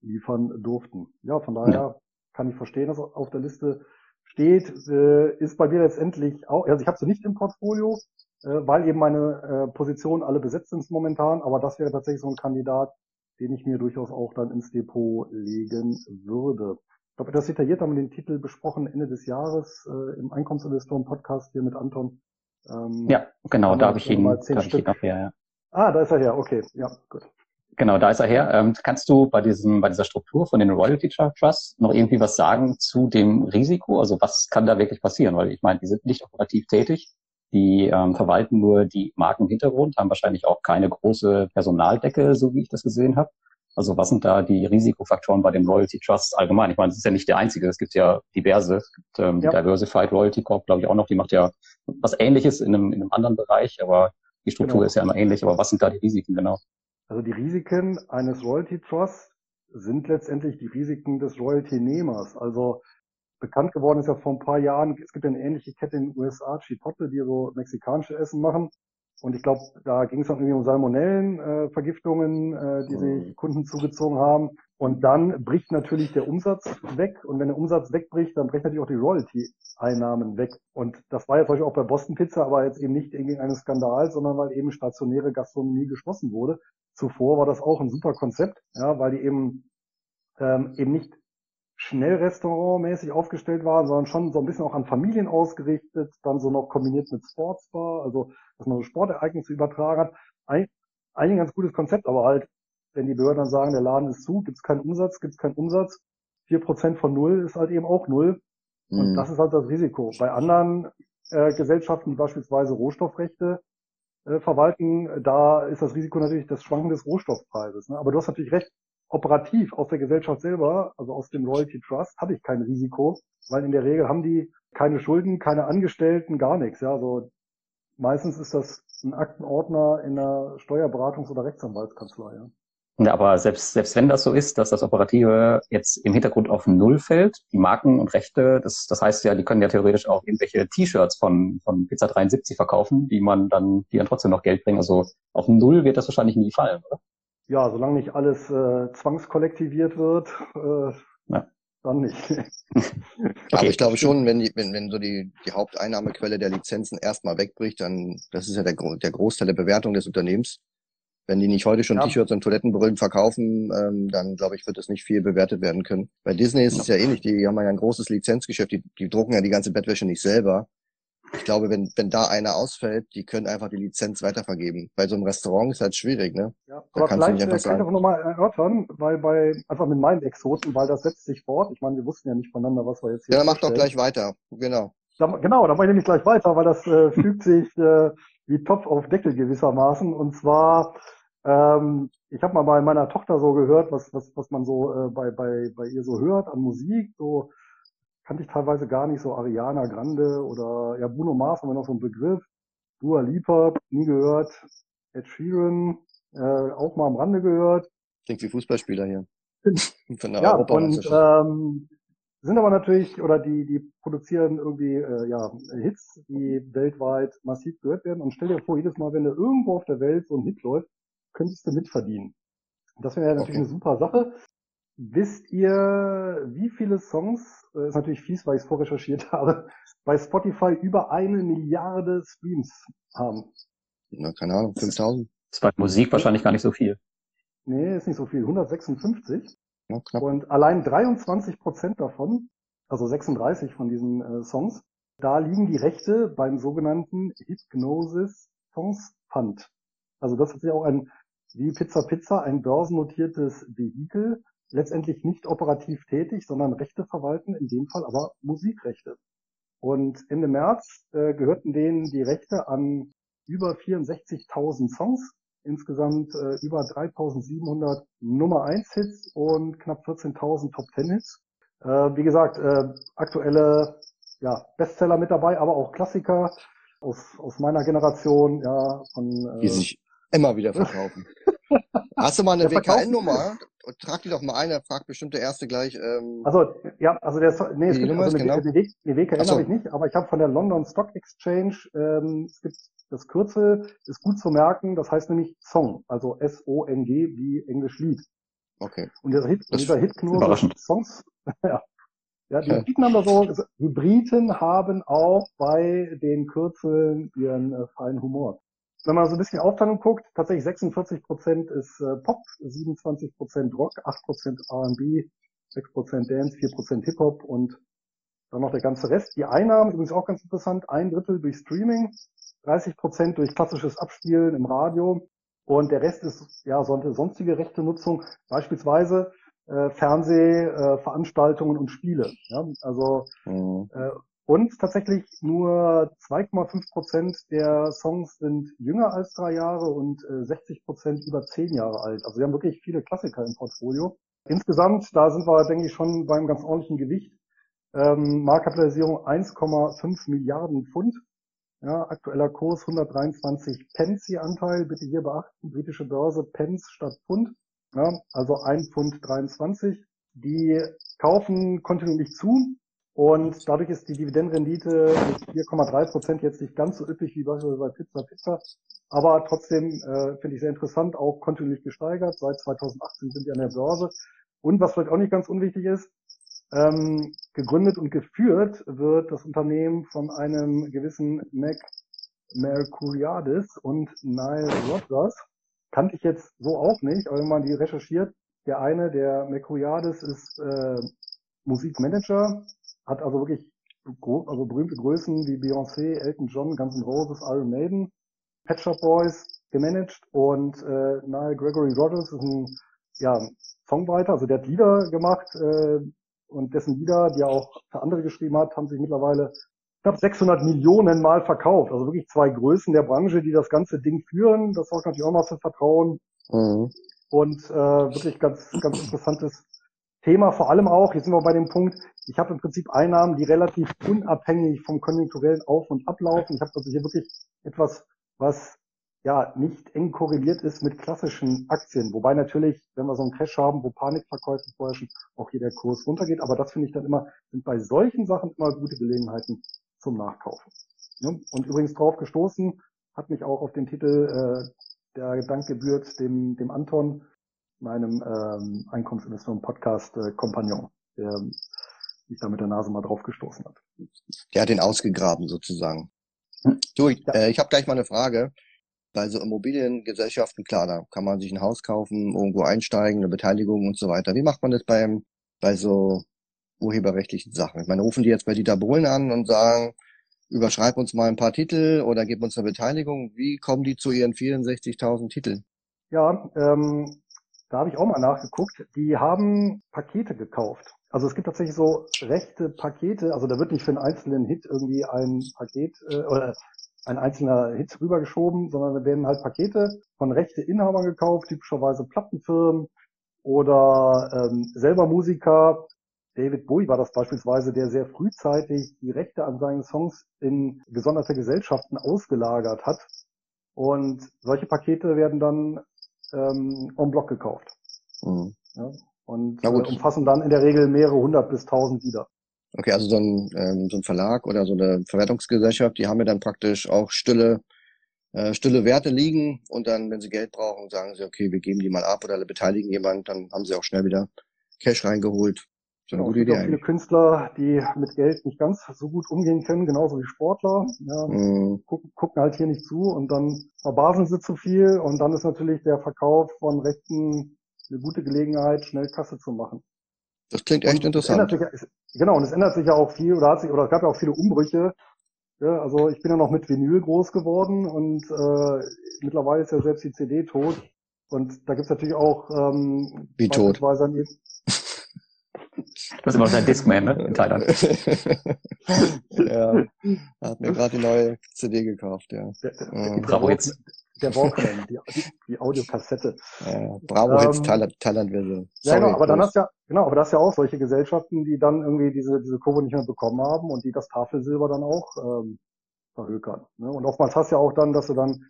liefern durften. Ja, von daher ja. kann ich verstehen, dass auf der Liste steht, äh, ist bei mir letztendlich auch, also ich habe sie nicht im Portfolio, äh, weil eben meine äh, Positionen alle besetzt sind momentan, aber das wäre tatsächlich so ein Kandidat, den ich mir durchaus auch dann ins Depot legen würde. Ich glaube, das detailliert haben wir den Titel besprochen Ende des Jahres äh, im Einkommensinvestoren-Podcast hier mit Anton. Ähm, ja, genau, da habe ich ihn, da hab ich ihn noch her, ja. Ah, da ist er her, okay, ja, gut. Genau, da ist er her. Ähm, kannst du bei diesem, bei dieser Struktur von den Royalty Trusts noch irgendwie was sagen zu dem Risiko? Also was kann da wirklich passieren? Weil ich meine, die sind nicht operativ tätig. Die ähm, verwalten nur die Marken im Hintergrund, haben wahrscheinlich auch keine große Personaldecke, so wie ich das gesehen habe. Also was sind da die Risikofaktoren bei dem Royalty Trust allgemein? Ich meine, das ist ja nicht der einzige, es gibt ja diverse. Es gibt ähm, ja. Diversified Royalty Corp, glaube ich, auch noch, die macht ja was ähnliches in einem, in einem anderen Bereich, aber die Struktur genau. ist ja immer ähnlich. Aber was sind da die Risiken genau? Also die Risiken eines Royalty Trusts sind letztendlich die Risiken des Royalty-Nehmers. Also bekannt geworden ist ja vor ein paar Jahren, es gibt ja eine ähnliche Kette in den USA, Chipotle, die so mexikanische Essen machen. Und ich glaube, da ging es auch irgendwie um Salmonellenvergiftungen, äh, äh, die sich mhm. Kunden zugezogen haben. Und dann bricht natürlich der Umsatz weg. Und wenn der Umsatz wegbricht, dann brechen natürlich auch die Royalty-Einnahmen weg. Und das war jetzt zum Beispiel auch bei Boston Pizza, aber jetzt eben nicht wegen eines Skandals, sondern weil eben stationäre Gastronomie geschlossen wurde. Zuvor war das auch ein super Konzept, ja, weil die eben ähm, eben nicht Schnellrestaurantmäßig aufgestellt waren, sondern schon so ein bisschen auch an Familien ausgerichtet, dann so noch kombiniert mit Sportsbar, also dass man so Sportereignisse übertragen hat. Eig eigentlich ein ganz gutes Konzept, aber halt, wenn die Behörden dann sagen, der Laden ist zu, gibt es keinen Umsatz, gibt es keinen Umsatz, vier Prozent von null ist halt eben auch null. Und mhm. das ist halt das Risiko. Bei anderen äh, Gesellschaften, die beispielsweise Rohstoffrechte äh, verwalten, da ist das Risiko natürlich das Schwanken des Rohstoffpreises. Ne? Aber du hast natürlich recht, operativ aus der Gesellschaft selber, also aus dem Royalty Trust, habe ich kein Risiko, weil in der Regel haben die keine Schulden, keine Angestellten, gar nichts. Ja, also meistens ist das ein Aktenordner in einer Steuerberatungs- oder Rechtsanwaltskanzlei. Ja. Ja, aber selbst, selbst wenn das so ist, dass das Operative jetzt im Hintergrund auf Null fällt, die Marken und Rechte, das, das heißt ja, die können ja theoretisch auch irgendwelche T-Shirts von, von Pizza 73 verkaufen, die man dann, die dann trotzdem noch Geld bringen. Also auf Null wird das wahrscheinlich nie fallen, oder? Ja, solange nicht alles äh, zwangskollektiviert wird, äh, ja. dann nicht. [laughs] okay. Aber ich glaube schon, wenn, die, wenn, wenn so die, die Haupteinnahmequelle der Lizenzen erstmal wegbricht, dann, das ist ja der, der Großteil der Bewertung des Unternehmens. Wenn die nicht heute schon ja. T-Shirts und Toilettenbrillen verkaufen, ähm, dann glaube ich, wird es nicht viel bewertet werden können. Bei Disney ist es ja ähnlich, die haben ja ein großes Lizenzgeschäft, die, die drucken ja die ganze Bettwäsche nicht selber ich glaube, wenn, wenn da einer ausfällt, die können einfach die Lizenz weitervergeben. Bei so einem Restaurant ist halt schwierig, ne? Ja, da aber vielleicht äh, kann sagen. ich auch nochmal erörtern, weil bei, einfach mit meinen Exoten, weil das setzt sich fort. Ich meine, wir wussten ja nicht voneinander, was wir jetzt hier Ja, dann mach doch gleich weiter. Genau. Da, genau, da mache ich nämlich gleich weiter, weil das äh, [laughs] fügt sich äh, wie Topf auf Deckel gewissermaßen. Und zwar, ähm, ich habe mal bei meiner Tochter so gehört, was, was, was man so äh, bei, bei, bei ihr so hört an Musik, so kannte ich teilweise gar nicht, so Ariana Grande oder ja, Bruno Mars haben wir noch so einen Begriff. Dua Lipa, nie gehört. Ed Sheeran, äh, auch mal am Rande gehört. Klingt wie Fußballspieler hier. [laughs] Von der ja, und ähm, sind aber natürlich, oder die, die produzieren irgendwie äh, ja, Hits, die weltweit massiv gehört werden. Und stell dir vor, jedes Mal, wenn da irgendwo auf der Welt so ein Hit läuft, könntest du mitverdienen. Das wäre ja natürlich okay. eine super Sache. Wisst ihr, wie viele Songs, äh, ist natürlich fies, weil ich es vorrecherchiert [laughs] habe, bei Spotify über eine Milliarde Streams haben? Na, keine Ahnung, 5000? Das ist bei Musik wahrscheinlich gar nicht so viel. Nee, ist nicht so viel. 156. Ja, knapp. Und allein 23 Prozent davon, also 36 von diesen äh, Songs, da liegen die Rechte beim sogenannten Hypnosis Songs Fund. Also das ist ja auch ein, wie Pizza Pizza, ein börsennotiertes Vehikel, letztendlich nicht operativ tätig, sondern Rechte verwalten, in dem Fall aber Musikrechte. Und Ende März äh, gehörten denen die Rechte an über 64.000 Songs, insgesamt äh, über 3.700 Nummer 1 Hits und knapp 14.000 Top 10 Hits. Äh, wie gesagt, äh, aktuelle ja, Bestseller mit dabei, aber auch Klassiker aus, aus meiner Generation, ja, von äh, die sich immer wieder verkaufen. [laughs] Hast du mal eine WKN-Nummer? Trag die doch mal ein, er fragt bestimmt der Erste gleich. Ähm, also, ja, also der, nee, es gibt, Nummer also eine, genau? eine, eine WKN so. habe ich nicht, aber ich habe von der London Stock Exchange, ähm, es gibt das Kürzel, ist gut zu merken, das heißt nämlich Song, also S-O-N-G wie Englisch Lied. Okay. Und dieser Hit, das dieser Hit nur Songs, [laughs] ja. Ja, die Briten haben da so, die Briten haben auch bei den Kürzeln ihren äh, feinen Humor wenn man so ein bisschen Aufteilung guckt, tatsächlich 46 Prozent ist äh, Pop, 27 Prozent Rock, 8 Prozent R&B, 6 Prozent Dance, 4 Prozent Hip-Hop und dann noch der ganze Rest. Die Einnahmen, übrigens auch ganz interessant, ein Drittel durch Streaming, 30 Prozent durch klassisches Abspielen im Radio und der Rest ist ja sonstige rechte Nutzung, beispielsweise äh, Fernsehveranstaltungen äh, und Spiele. Ja? Also mhm. äh, Und tatsächlich nur 2,5 Prozent der Songs sind jünger als drei Jahre und 60 äh, Prozent über zehn Jahre alt. Also wir haben wirklich viele Klassiker im Portfolio. Insgesamt, da sind wir, denke ich, schon beim ganz ordentlichen Gewicht. Ähm, Marktkapitalisierung 1,5 Milliarden Pfund. Ja, aktueller Kurs 123 Pence je Anteil. Bitte hier beachten, britische Börse Pence statt Pfund. Ja, also 1 Pfund 23. Die kaufen kontinuierlich zu und dadurch ist die Dividendenrendite mit 4,3 Prozent jetzt nicht ganz so üppig wie beispielsweise bei Pizza Pizza. Aber trotzdem äh, finde ich sehr interessant, auch kontinuierlich gesteigert. Seit 2018 sind die an der Börse. Und was vielleicht auch nicht ganz unwichtig ist, ähm, gegründet und geführt wird das Unternehmen von einem gewissen Mac Mercuriadis und Nile Rodgers. Kannte ich jetzt so auch nicht, aber wenn man die recherchiert, der eine, der Mercuriadis, ist äh, Musikmanager, hat also wirklich also berühmte Größen wie Beyoncé, Elton John, Guns N' Roses, Iron Maiden, Pet Shop Boys gemanagt und äh, Nile Gregory Rogers ist ein ja, Songwriter, also der hat Lieder gemacht äh, und dessen Lieder, die er auch für andere geschrieben hat, haben sich mittlerweile knapp 600 Millionen Mal verkauft. Also wirklich zwei Größen der Branche, die das ganze Ding führen. Das sorgt natürlich auch mal für Vertrauen. Mhm. Und äh, wirklich ganz, ganz interessantes Thema. Vor allem auch, jetzt sind wir bei dem Punkt, ich habe im Prinzip Einnahmen, die relativ unabhängig vom konjunkturellen Auf- und Ablaufen. Ich habe also hier wirklich etwas, was ja nicht eng korreliert ist mit klassischen Aktien. Wobei natürlich, wenn wir so einen Crash haben, wo Panikverkäufe vorherrschen, auch hier der Kurs runtergeht. Aber das finde ich dann immer, sind bei solchen Sachen immer gute Gelegenheiten zum Nachkaufen. Und übrigens drauf gestoßen, hat mich auch auf den Titel äh, der Dank gebührt dem, dem Anton, meinem ähm, Einkommensinvestoren-Podcast-Kompagnon, äh, der mich da mit der Nase mal drauf gestoßen hat. Der hat den ausgegraben sozusagen. Hm. Du, ich, ja. äh, ich habe gleich mal eine Frage. Bei so Immobiliengesellschaften, klar, da kann man sich ein Haus kaufen, irgendwo einsteigen, eine Beteiligung und so weiter. Wie macht man das beim, bei so urheberrechtlichen Sachen? Ich meine, rufen die jetzt bei Dieter Bohlen an und sagen, überschreib uns mal ein paar Titel oder gib uns eine Beteiligung. Wie kommen die zu ihren 64.000 Titeln? Ja, ähm, da habe ich auch mal nachgeguckt. Die haben Pakete gekauft. Also es gibt tatsächlich so rechte Pakete, also da wird nicht für einen einzelnen Hit irgendwie ein Paket äh, oder ein einzelner Hit rübergeschoben, sondern da werden halt Pakete von rechte Inhabern gekauft, typischerweise Plattenfirmen oder ähm, selber Musiker. David Bowie war das beispielsweise, der sehr frühzeitig die Rechte an seinen Songs in gesonderte Gesellschaften ausgelagert hat. Und solche Pakete werden dann ähm, en bloc gekauft. Mhm. Ja, und äh, umfassen dann in der Regel mehrere hundert bis tausend Lieder. Okay, also so ein, ähm, so ein Verlag oder so eine Verwertungsgesellschaft, die haben ja dann praktisch auch stille, äh, stille Werte liegen und dann, wenn sie Geld brauchen, sagen sie, okay, wir geben die mal ab oder beteiligen jemand, dann haben sie auch schnell wieder Cash reingeholt. So eine ja, gute Idee. Es gibt auch viele Künstler, die mit Geld nicht ganz so gut umgehen können, genauso wie Sportler. Ja, mm. gucken, gucken halt hier nicht zu und dann verbasen sie zu viel und dann ist natürlich der Verkauf von Rechten eine gute Gelegenheit, schnell Kasse zu machen. Das klingt echt und interessant. Sich, genau, und es ändert sich ja auch viel, oder hat sich, oder es gab ja auch viele Umbrüche. Ja, also ich bin ja noch mit Vinyl groß geworden und äh, mittlerweile ist ja selbst die CD tot. Und da gibt's natürlich auch ähm, Wie tot? Du hast immer noch dein Discman, ne? In [laughs] Thailand. ja. Hat mir gerade die neue CD gekauft, ja. Der, der, Bravo Hits. Der Walkman, die, die Audiokassette. Ja, Bravo Hits ähm, Thailand, Thailand Version. Ja, genau, aber dann hast ja, genau, aber das ist ja auch solche Gesellschaften, die dann irgendwie diese, diese Kurve nicht mehr bekommen haben und die das Tafelsilber dann auch ähm, verhökern. Ne? Und oftmals hast du ja auch dann, dass du dann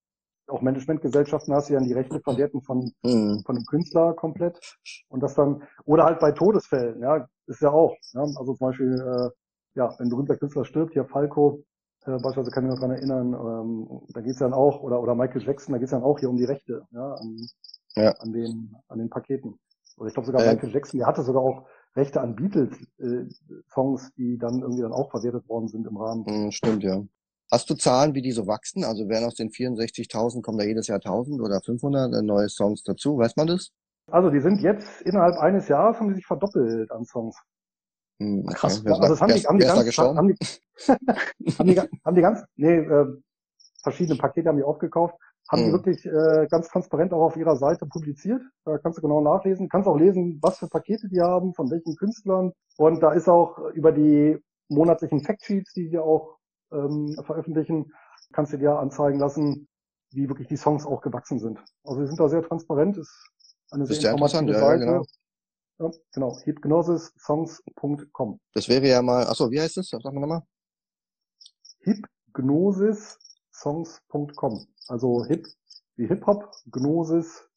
auch Managementgesellschaften hast, die dann die Rechte verwerten von, mhm. von einem Künstler komplett. Und das dann, oder halt bei Todesfällen, ja, ist ja auch. Ja, also zum Beispiel, äh, ja, wenn ein berühmter Künstler stirbt, hier Falco, äh, beispielsweise kann ich mich noch dran erinnern, ähm, da geht's dann auch, oder, oder Michael Jackson, da geht's dann auch hier um die Rechte, ja, an, ja. an den, an den Paketen. Oder ich glaube sogar äh, Michael Jackson, der hatte sogar auch Rechte an Beatles-Songs, äh, die dann irgendwie dann auch verwertet worden sind im Rahmen. Mhm, stimmt, ja. Hast du Zahlen, wie die so wachsen? Also werden aus den 64.000 kommen da jedes Jahr 1000 oder 500 neue Songs dazu? Weiß man das? Also die sind jetzt innerhalb eines Jahres haben die sich verdoppelt an Songs. Hm, okay. Krass. also das haben die, haben die ganz, haben die, [laughs] haben die, haben die ganz, nee, äh, verschiedene Pakete haben die aufgekauft, haben hm. die wirklich äh, ganz transparent auch auf ihrer Seite publiziert. Da kannst du genau nachlesen, kannst auch lesen, was für Pakete die haben, von welchen Künstlern. Und da ist auch über die monatlichen Factsheets, die wir auch ähm, veröffentlichen, kannst du dir anzeigen lassen, wie wirklich die Songs auch gewachsen sind. Also wir sind da sehr transparent, ist eine sehr, sehr informative Seite. Ja, genau. Ja, genau, hypnosissongs.com. Das wäre ja mal, achso, wie heißt das? Sag mal nochmal. Hypnosissongs.com. Also Hip wie Hip-Hop, Gnosis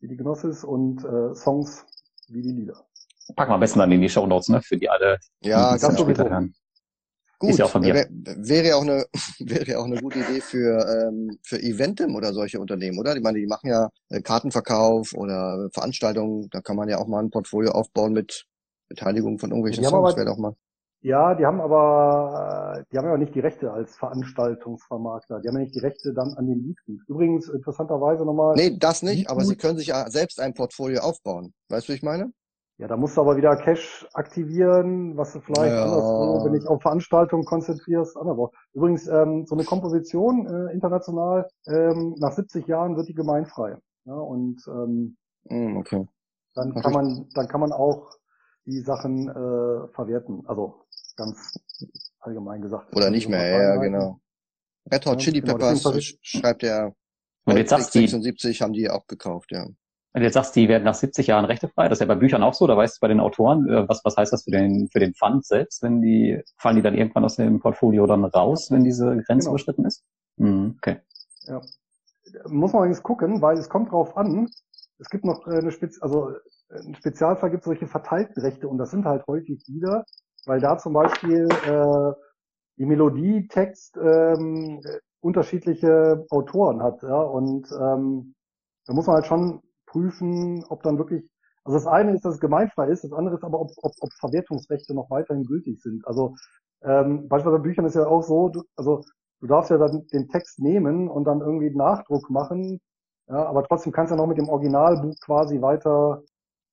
wie die Gnosis und äh, Songs wie die Lieder. Packen wir am besten dann in die Show Notes, ne? Für die alle, ja, die ganz später hören. Gut, ja auch von mir. wäre ja auch eine [laughs] wäre ja auch eine gute Idee für ähm, für Eventim oder solche Unternehmen, oder? Ich meine, die machen ja äh, Kartenverkauf oder Veranstaltungen, da kann man ja auch mal ein Portfolio aufbauen mit Beteiligung von irgendwelchen Songs, wäre doch mal. Ja, die haben aber, die haben ja nicht die Rechte als Veranstaltungsvermarkter. Die haben ja nicht die Rechte dann an den Liedgut. Übrigens, interessanterweise nochmal. Nee, das nicht, Liedgut. aber sie können sich ja selbst ein Portfolio aufbauen. Weißt du, wie ich meine? Ja, da musst du aber wieder Cash aktivieren, was du vielleicht ja. anderswo, wenn dich auf Veranstaltungen konzentrierst, anderswo. Übrigens, ähm, so eine Komposition äh, international, ähm, nach 70 Jahren wird die gemeinfrei. Ja, und ähm, mm, okay. dann kann man, dann kann man auch die Sachen äh, verwerten. Also ganz allgemein gesagt. Oder nicht mehr, ja, genau. Red Hot Chili genau, Peppers schreibt er, und jetzt sagst 76 haben die auch gekauft, ja. Und jetzt sagst du, die werden nach 70 Jahren rechtefrei. Das ist ja bei Büchern auch so. Da weißt du bei den Autoren, äh, was, was heißt das für den, für den Fund selbst, wenn die, fallen die dann irgendwann aus dem Portfolio dann raus, wenn diese Grenze genau. überschritten ist? Mhm, okay. Ja. Muss man übrigens gucken, weil es kommt drauf an. Es gibt noch äh, eine Spez also ein Spezialfall gibt solche verteilten Rechte und das sind halt häufig Lieder, weil da zum Beispiel äh, die Melodie, Text ähm, unterschiedliche Autoren hat, ja, und ähm, da muss man halt schon prüfen, ob dann wirklich, also das eine ist, dass es gemeinfrei ist, das andere ist aber, ob, ob, ob Verwertungsrechte noch weiterhin gültig sind. Also ähm, beispielsweise bei Büchern ist ja auch so, du, also du darfst ja dann den Text nehmen und dann irgendwie Nachdruck machen, ja, aber trotzdem kannst du ja noch mit dem Originalbuch quasi weiter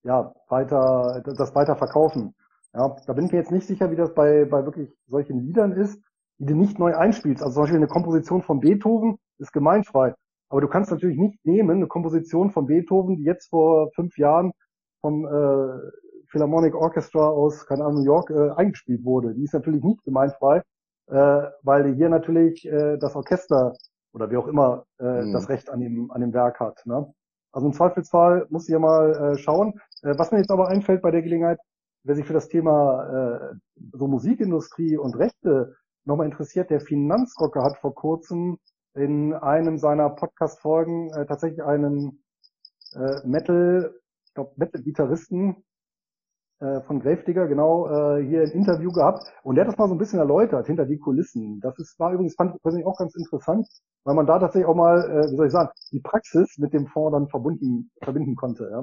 ja, weiter, das weiter verkaufen. Ja, da bin ich mir jetzt nicht sicher, wie das bei, bei wirklich solchen Liedern ist, die du nicht neu einspielst. Also zum Beispiel eine Komposition von Beethoven ist gemeinfrei. Aber du kannst natürlich nicht nehmen, eine Komposition von Beethoven, die jetzt vor fünf Jahren vom äh, Philharmonic Orchestra aus, keine Ahnung, New York äh, eingespielt wurde. Die ist natürlich nicht gemeinfrei, äh, weil hier natürlich äh, das Orchester oder wie auch immer äh, mhm. das Recht an dem, an dem Werk hat. Ne? Also im Zweifelsfall muss ich ja mal äh, schauen. Äh, was mir jetzt aber einfällt bei der Gelegenheit, wer sich für das Thema äh, so Musikindustrie und Rechte nochmal interessiert, der Finanzrocker hat vor kurzem in einem seiner Podcast-Folgen äh, tatsächlich einen äh, Metal, ich glaube Metal-Gitarristen äh, von Gravedigger, genau, äh, hier ein Interview gehabt und der hat das mal so ein bisschen erläutert hinter die Kulissen. Das ist, war übrigens, fand ich persönlich auch ganz interessant, weil man da tatsächlich auch mal, äh, wie soll ich sagen, die Praxis mit dem Fonds dann verbunden, verbinden konnte. Ja.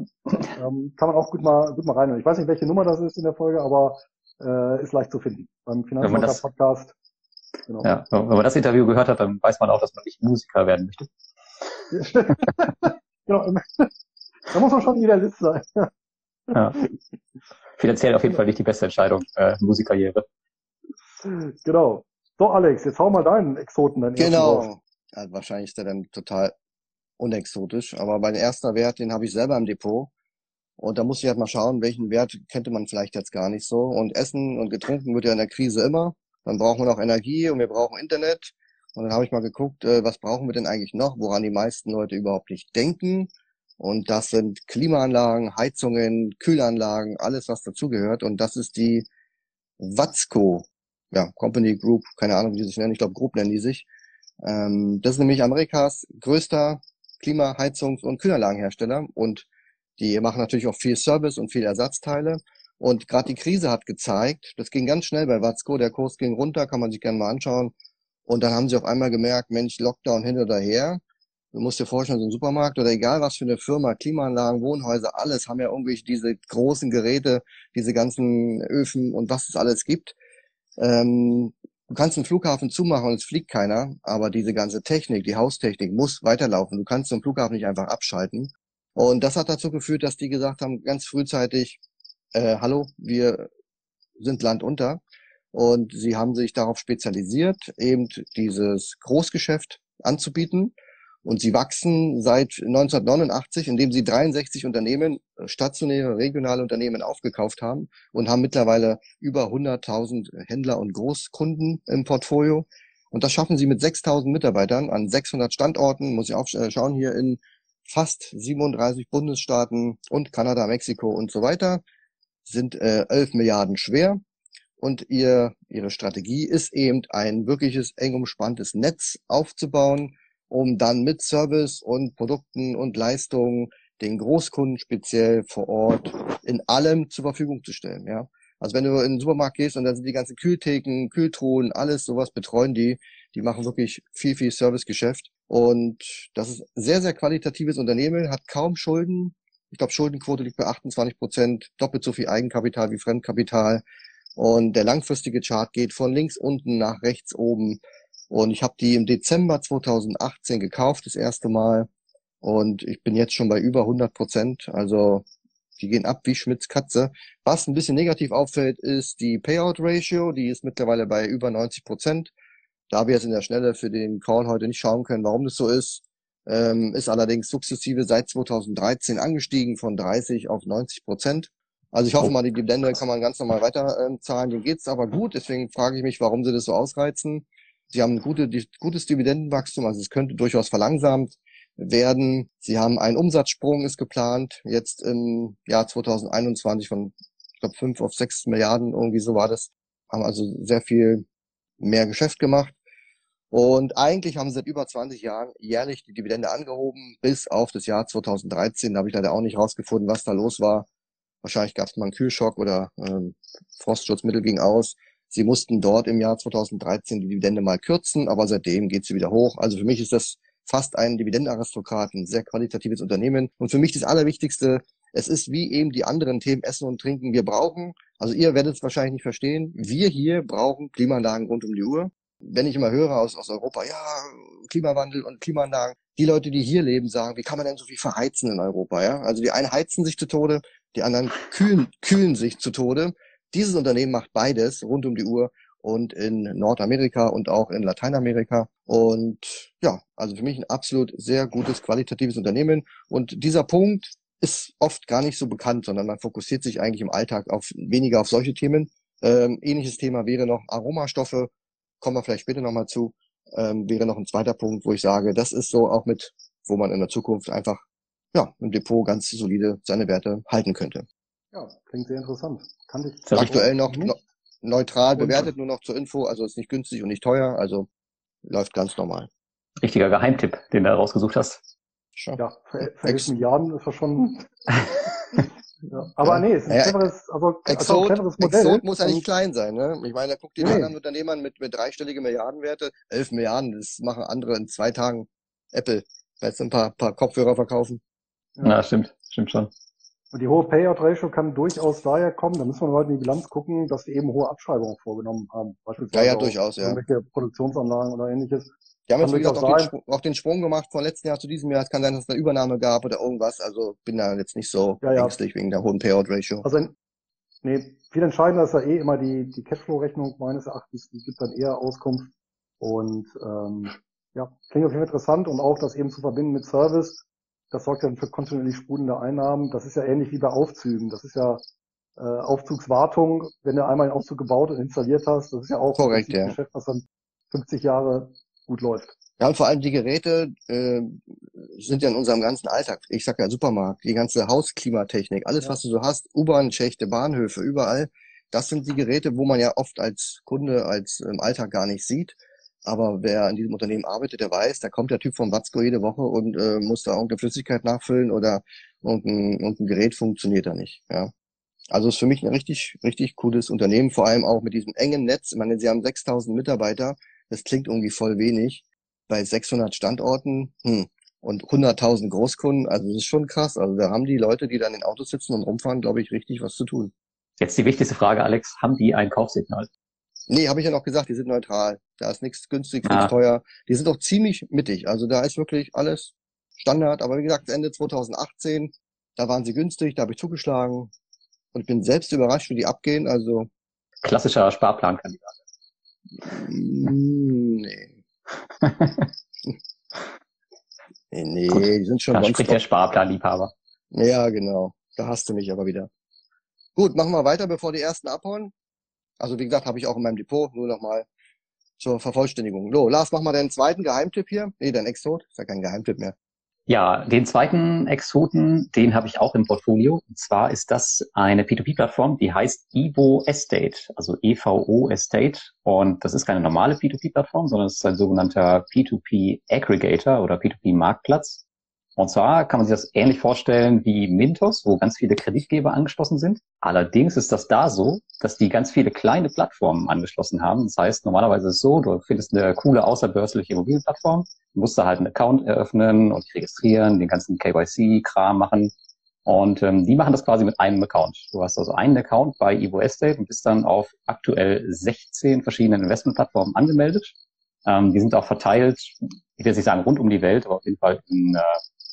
Ähm, kann man auch gut mal, gut mal reinhören. Ich weiß nicht, welche Nummer das ist in der Folge, aber äh, ist leicht zu finden. Beim Finanzmarker-Podcast. Genau. Ja, wenn man das Interview gehört hat, dann weiß man auch, dass man nicht Musiker werden möchte. [laughs] genau. [laughs] da muss man schon Idealist sein. ja. Finanziell auf jeden Fall nicht die beste Entscheidung, äh, Musikkarriere. Genau. So, Alex, jetzt hau mal deinen Exoten dann Genau. Ja, wahrscheinlich ist der dann total unexotisch, aber mein erster Wert, den habe ich selber im Depot. Und da muss ich halt mal schauen, welchen Wert könnte man vielleicht jetzt gar nicht so. Und Essen und getrunken wird ja in der Krise immer. Dann brauchen wir noch Energie und wir brauchen Internet. Und dann habe ich mal geguckt, äh, was brauchen wir denn eigentlich noch, woran die meisten Leute überhaupt nicht denken. Und das sind Klimaanlagen, Heizungen, Kühlanlagen, alles was dazugehört. Und das ist die Watzco, ja, Company Group, keine Ahnung, wie die sich nennen, ich glaube Group nennen die sich. Ähm, das ist nämlich Amerikas größter Klima-, Heizungs- und Kühlanlagenhersteller. Und die machen natürlich auch viel Service und viel Ersatzteile. Und gerade die Krise hat gezeigt, das ging ganz schnell bei Watzco, der Kurs ging runter, kann man sich gerne mal anschauen. Und dann haben sie auf einmal gemerkt, Mensch, Lockdown hin oder her, Du musst dir vorstellen, so ein Supermarkt oder egal was für eine Firma, Klimaanlagen, Wohnhäuser, alles haben ja irgendwie diese großen Geräte, diese ganzen Öfen und was es alles gibt. Ähm, du kannst einen Flughafen zumachen und es fliegt keiner, aber diese ganze Technik, die Haustechnik muss weiterlaufen. Du kannst so einen Flughafen nicht einfach abschalten. Und das hat dazu geführt, dass die gesagt haben, ganz frühzeitig, äh, hallo, wir sind Land unter. Und sie haben sich darauf spezialisiert, eben dieses Großgeschäft anzubieten Und sie wachsen seit 1989, indem sie 63 Unternehmen, äh, stationäre, regionale Unternehmen aufgekauft haben und haben mittlerweile über 100.000 Händler und Großkunden im Portfolio. Und das schaffen sie mit 6.000 Mitarbeitern an 600 Standorten, muss ich auch äh, schauen, hier in fast 37 Bundesstaaten und Kanada, Mexiko und so weiter, sind äh, 11 Milliarden schwer. Und ihr, ihre Strategie ist eben ein wirkliches eng umspanntes Netz aufzubauen, um dann mit Service und Produkten und Leistungen den Großkunden speziell vor Ort in allem zur Verfügung zu stellen. Ja, also wenn du in den Supermarkt gehst und da sind die ganzen Kühltheken, Kühltruhen, alles sowas betreuen die. Die machen wirklich viel, viel Servicegeschäft. Und das ist sehr, sehr qualitatives Unternehmen, hat kaum Schulden. Ich glaube, Schuldenquote liegt bei 28 Prozent, doppelt so viel Eigenkapital wie Fremdkapital. Und der langfristige Chart geht von links unten nach rechts oben. Und ich habe die im Dezember 2018 gekauft, das erste Mal. Und ich bin jetzt schon bei über 100 Prozent. Also die gehen ab wie Schmitz Katze. Was ein bisschen negativ auffällt, ist die Payout Ratio. Die ist mittlerweile bei über 90 Prozent. Da wir jetzt in der Schnelle für den Call heute nicht schauen können, warum das so ist, ähm, ist allerdings sukzessive seit 2013 angestiegen von 30 auf 90 Prozent. Also ich hoffe oh. mal, die Dividende kann man ganz normal weiter äh, zahlen. Denen geht's aber gut. Deswegen frage ich mich, warum sie das so ausreizen. Sie haben ein gute, gutes Dividendenwachstum, also es könnte durchaus verlangsamt werden. Sie haben einen Umsatzsprung ist geplant, jetzt im Jahr 2021 von, ich glaube, fünf auf sechs Milliarden, irgendwie so war das. Haben also sehr viel mehr Geschäft gemacht. Und eigentlich haben sie seit über 20 Jahren jährlich die Dividende angehoben, bis auf das Jahr 2013. Da habe ich leider auch nicht rausgefunden, was da los war. Wahrscheinlich gab es mal einen Kühlschock oder ähm, Frostschutzmittel ging aus. Sie mussten dort im Jahr 2013 die Dividende mal kürzen, aber seitdem geht sie wieder hoch. Also für mich ist das fast ein Dividendenaristokrat, ein sehr qualitatives Unternehmen. Und für mich das Allerwichtigste, es ist wie eben die anderen Themen Essen und Trinken. Wir brauchen, also ihr werdet es wahrscheinlich nicht verstehen, wir hier brauchen Klimaanlagen rund um die Uhr. Wenn ich immer höre aus, aus Europa, ja, Klimawandel und Klimaanlagen, die Leute, die hier leben, sagen, wie kann man denn so viel verheizen in Europa? Ja? Also die einen heizen sich zu Tode, die anderen kühlen, kühlen sich zu Tode. Dieses Unternehmen macht beides rund um die Uhr und in Nordamerika und auch in Lateinamerika. Und ja, also für mich ein absolut sehr gutes, qualitatives Unternehmen. Und dieser Punkt ist oft gar nicht so bekannt, sondern man fokussiert sich eigentlich im Alltag auf weniger auf solche Themen. Ähm, ähnliches Thema wäre noch Aromastoffe, kommen wir vielleicht später nochmal zu, ähm, wäre noch ein zweiter Punkt, wo ich sage, das ist so auch mit, wo man in der Zukunft einfach ja, im Depot ganz solide seine Werte halten könnte. Ja, klingt sehr interessant. Kann ich aktuell noch, noch neutral bewertet, nur noch zur Info, also ist nicht günstig und nicht teuer, also läuft ganz normal. Richtiger Geheimtipp, den du rausgesucht hast. Ja, für, für 11 Milliarden ist das schon. [laughs] [laughs] ja. Aber ja. nee, es ist ein cleveres, also, Exot, also ein cleveres Modell. Exot muss ja nicht klein sein, ne? Ich meine, da guckt die nee. anderen Unternehmern mit, mit dreistellige Milliardenwerte, 11 Milliarden, das machen andere in zwei Tagen. Apple, jetzt ein paar, paar Kopfhörer verkaufen. Ja. ja, stimmt, stimmt schon. Und die hohe Payout-Ratio kann durchaus daher kommen, da müssen wir heute in die Bilanz gucken, dass die eben hohe Abschreibungen vorgenommen haben. Beispielsweise ja, ja, durchaus, ja. Irgendwelche Produktionsanlagen oder ähnliches. Die haben jetzt, wie gesagt, auch den, auch den, Sprung gemacht von letzten Jahr zu diesem Jahr. Es kann sein, dass es eine Übernahme gab oder irgendwas. Also bin da jetzt nicht so ja, ja. ängstlich wegen der hohen Payout-Ratio. Also, nee, viel entscheidender ist ja eh immer die, die Cashflow-Rechnung meines Erachtens. Die gibt dann eher Auskunft. Und ähm, ja, klingt auf jeden Fall interessant und auch das eben zu verbinden mit Service das sorgt dann für kontinuierlich sprudelnde Einnahmen. Das ist ja ähnlich wie bei Aufzügen. Das ist ja äh, Aufzugswartung, wenn du einmal einen Aufzug gebaut und installiert hast, das ist ja auch Korrekt, ein ja. Geschäft, was dann 50 Jahre gut läuft. Ja, und vor allem die Geräte äh, sind ja in unserem ganzen Alltag. Ich sag ja Supermarkt, die ganze Hausklimatechnik, alles, ja. was du so hast, U-Bahn-Schächte, Bahnhöfe, überall, das sind die Geräte, wo man ja oft als Kunde, als im Alltag gar nicht sieht. Aber wer in diesem Unternehmen arbeitet, der weiß, da kommt der Typ vom Watzko jede Woche und äh, muss da irgendeine Flüssigkeit nachfüllen oder irgendein, irgendein Gerät funktioniert da nicht. Ja. Also ist für mich ein richtig, richtig cooles Unternehmen, vor allem auch mit diesem engen Netz. Ich meine, sie haben 6000 Mitarbeiter, das klingt irgendwie voll wenig. Bei 600 Standorten hm, und 100.000 Großkunden, also das ist schon krass. Also da haben die Leute, die dann in Autos sitzen und rumfahren, glaube ich, richtig was zu tun. Jetzt die wichtigste Frage, Alex. Haben die ein Kaufsignal? Nee, habe ich ja noch gesagt, die sind neutral. Da ist nichts günstig, nichts ah. teuer. Die sind auch ziemlich mittig. Also da ist wirklich alles Standard. Aber wie gesagt, Ende 2018, da waren sie günstig, da habe ich zugeschlagen. Und ich bin selbst überrascht, wie die abgehen. Also Klassischer Sparplankandidat. Mm, nee. [laughs] Nee, Gut, die sind schon. Da spricht der Sparplanliebhaber. Ja, genau. Da hast du mich aber wieder. Gut, machen wir weiter, bevor die ersten abhauen. Also wie gesagt, habe ich auch in meinem Depot, nur nochmal zur Vervollständigung. So, Lars, mach mal deinen zweiten Geheimtipp hier. Nee, dein Exot, ist ja kein Geheimtipp mehr. Ja, den zweiten Exoten, den habe ich auch im Portfolio. Und zwar ist das eine P2P-Plattform, die heißt Evo Estate, also EVO Estate. Und das ist keine normale P2P-Plattform, sondern es ist ein sogenannter P2P Aggregator oder P2P Marktplatz. Und zwar kann man sich das ähnlich vorstellen wie Mintos, wo ganz viele Kreditgeber angeschlossen sind. Allerdings ist das da so, dass die ganz viele kleine Plattformen angeschlossen haben. Das heißt, normalerweise ist es so, du findest eine coole außerbörsliche Immobilienplattform, musst da halt einen Account eröffnen und registrieren, den ganzen KYC-Kram machen. Und ähm, die machen das quasi mit einem Account. Du hast also einen Account bei Evo Estate und bist dann auf aktuell 16 verschiedenen Investmentplattformen angemeldet. Ähm, die sind auch verteilt, ich will jetzt nicht sagen rund um die Welt, aber auf jeden Fall in äh,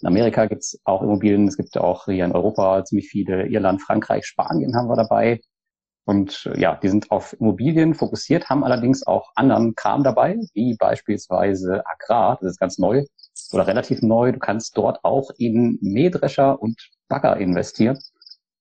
in Amerika gibt es auch Immobilien, es gibt auch hier in Europa ziemlich viele, Irland, Frankreich, Spanien haben wir dabei. Und ja, die sind auf Immobilien fokussiert, haben allerdings auch anderen Kram dabei, wie beispielsweise Agrar, das ist ganz neu oder relativ neu. Du kannst dort auch in Mähdrescher und Bagger investieren.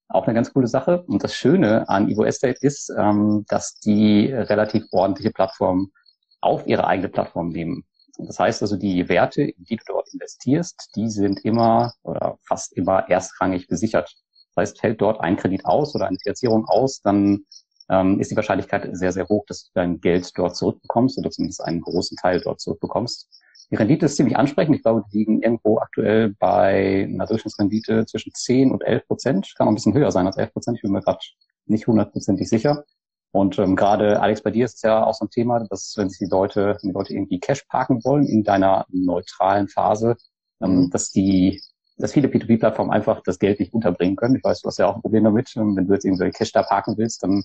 Auch eine ganz coole Sache. Und das Schöne an Evo Estate ist, ähm, dass die relativ ordentliche Plattformen auf ihre eigene Plattform nehmen. Das heißt also, die Werte, in die du dort investierst, die sind immer oder fast immer erstrangig besichert. Das heißt, fällt dort ein Kredit aus oder eine Finanzierung aus, dann ähm, ist die Wahrscheinlichkeit sehr, sehr hoch, dass du dein Geld dort zurückbekommst oder zumindest einen großen Teil dort zurückbekommst. Die Rendite ist ziemlich ansprechend. Ich glaube, die liegen irgendwo aktuell bei einer Durchschnittsrendite zwischen 10 und 11 Prozent. Kann auch ein bisschen höher sein als 11 Prozent. Ich bin mir gerade nicht hundertprozentig sicher. Und ähm, gerade, Alex, bei dir ist es ja auch so ein Thema, dass wenn die Leute, die Leute irgendwie Cash parken wollen in deiner neutralen Phase, ähm, mhm. dass die, dass viele P2P-Plattformen einfach das Geld nicht unterbringen können. Ich weiß, du hast ja auch ein Problem damit. Ähm, wenn du jetzt irgendwie Cash da parken willst, dann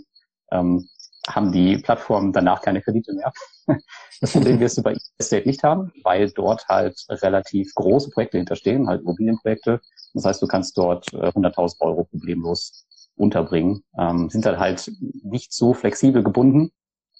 ähm, haben die Plattformen danach keine Kredite mehr. [laughs] Das Problem wirst du bei Estate nicht haben, weil dort halt relativ große Projekte hinterstehen, halt Immobilienprojekte. Das heißt, du kannst dort 100.000 äh, Euro problemlos unterbringen, ähm, sind dann halt nicht so flexibel gebunden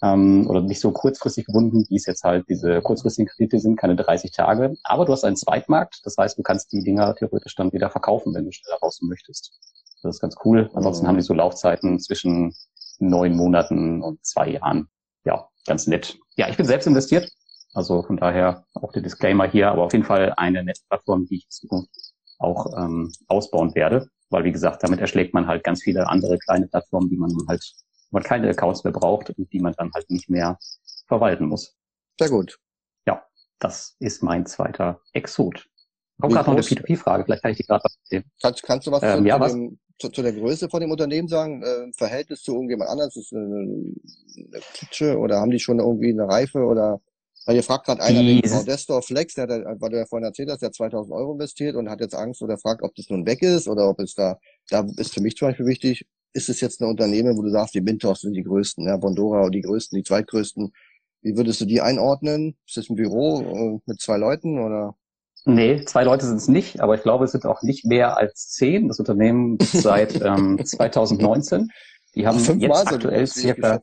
ähm, oder nicht so kurzfristig gebunden, wie es jetzt halt diese kurzfristigen Kredite sind, keine 30 Tage. Aber du hast einen Zweitmarkt, das heißt, du kannst die Dinger theoretisch dann wieder verkaufen, wenn du schneller raus möchtest. Das ist ganz cool. Ansonsten mhm. haben die so Laufzeiten zwischen neun Monaten und zwei Jahren. Ja, ganz nett. Ja, ich bin selbst investiert. Also von daher auch der Disclaimer hier, aber auf jeden Fall eine Netzplattform, die ich in Zukunft auch ähm, ausbauen werde weil wie gesagt, damit erschlägt man halt ganz viele andere kleine Plattformen, die man halt, wo man keine Accounts mehr braucht und die man dann halt nicht mehr verwalten muss. Sehr gut. Ja, das ist mein zweiter Exot. Kommt gerade noch eine P2P-Frage, vielleicht kann ich die gerade was erzählen. Kannst, kannst du was, ähm, zu, ja, zu, was? Dem, zu, zu, der Größe von dem Unternehmen sagen? Äh, Verhältnis zu irgendjemand anders? Ist eine, eine Klitsche oder haben die schon irgendwie eine Reife oder weil ihr fragt gerade einer den Destor Flex, der, der, weil du ja vorhin erzählt hast, der 2000 Euro investiert und hat jetzt Angst oder fragt, ob das nun weg ist oder ob es da, da ist für mich zum Beispiel wichtig, ist es jetzt ein Unternehmen, wo du sagst, die Mintos sind die größten, ja, Bondora die größten, die zweitgrößten. Wie würdest du die einordnen? Ist das ein Büro äh, mit zwei Leuten oder? Nee, zwei Leute sind es nicht, aber ich glaube, es sind auch nicht mehr als zehn. Das Unternehmen [laughs] seit ähm, 2019. Die haben jetzt aktuell circa,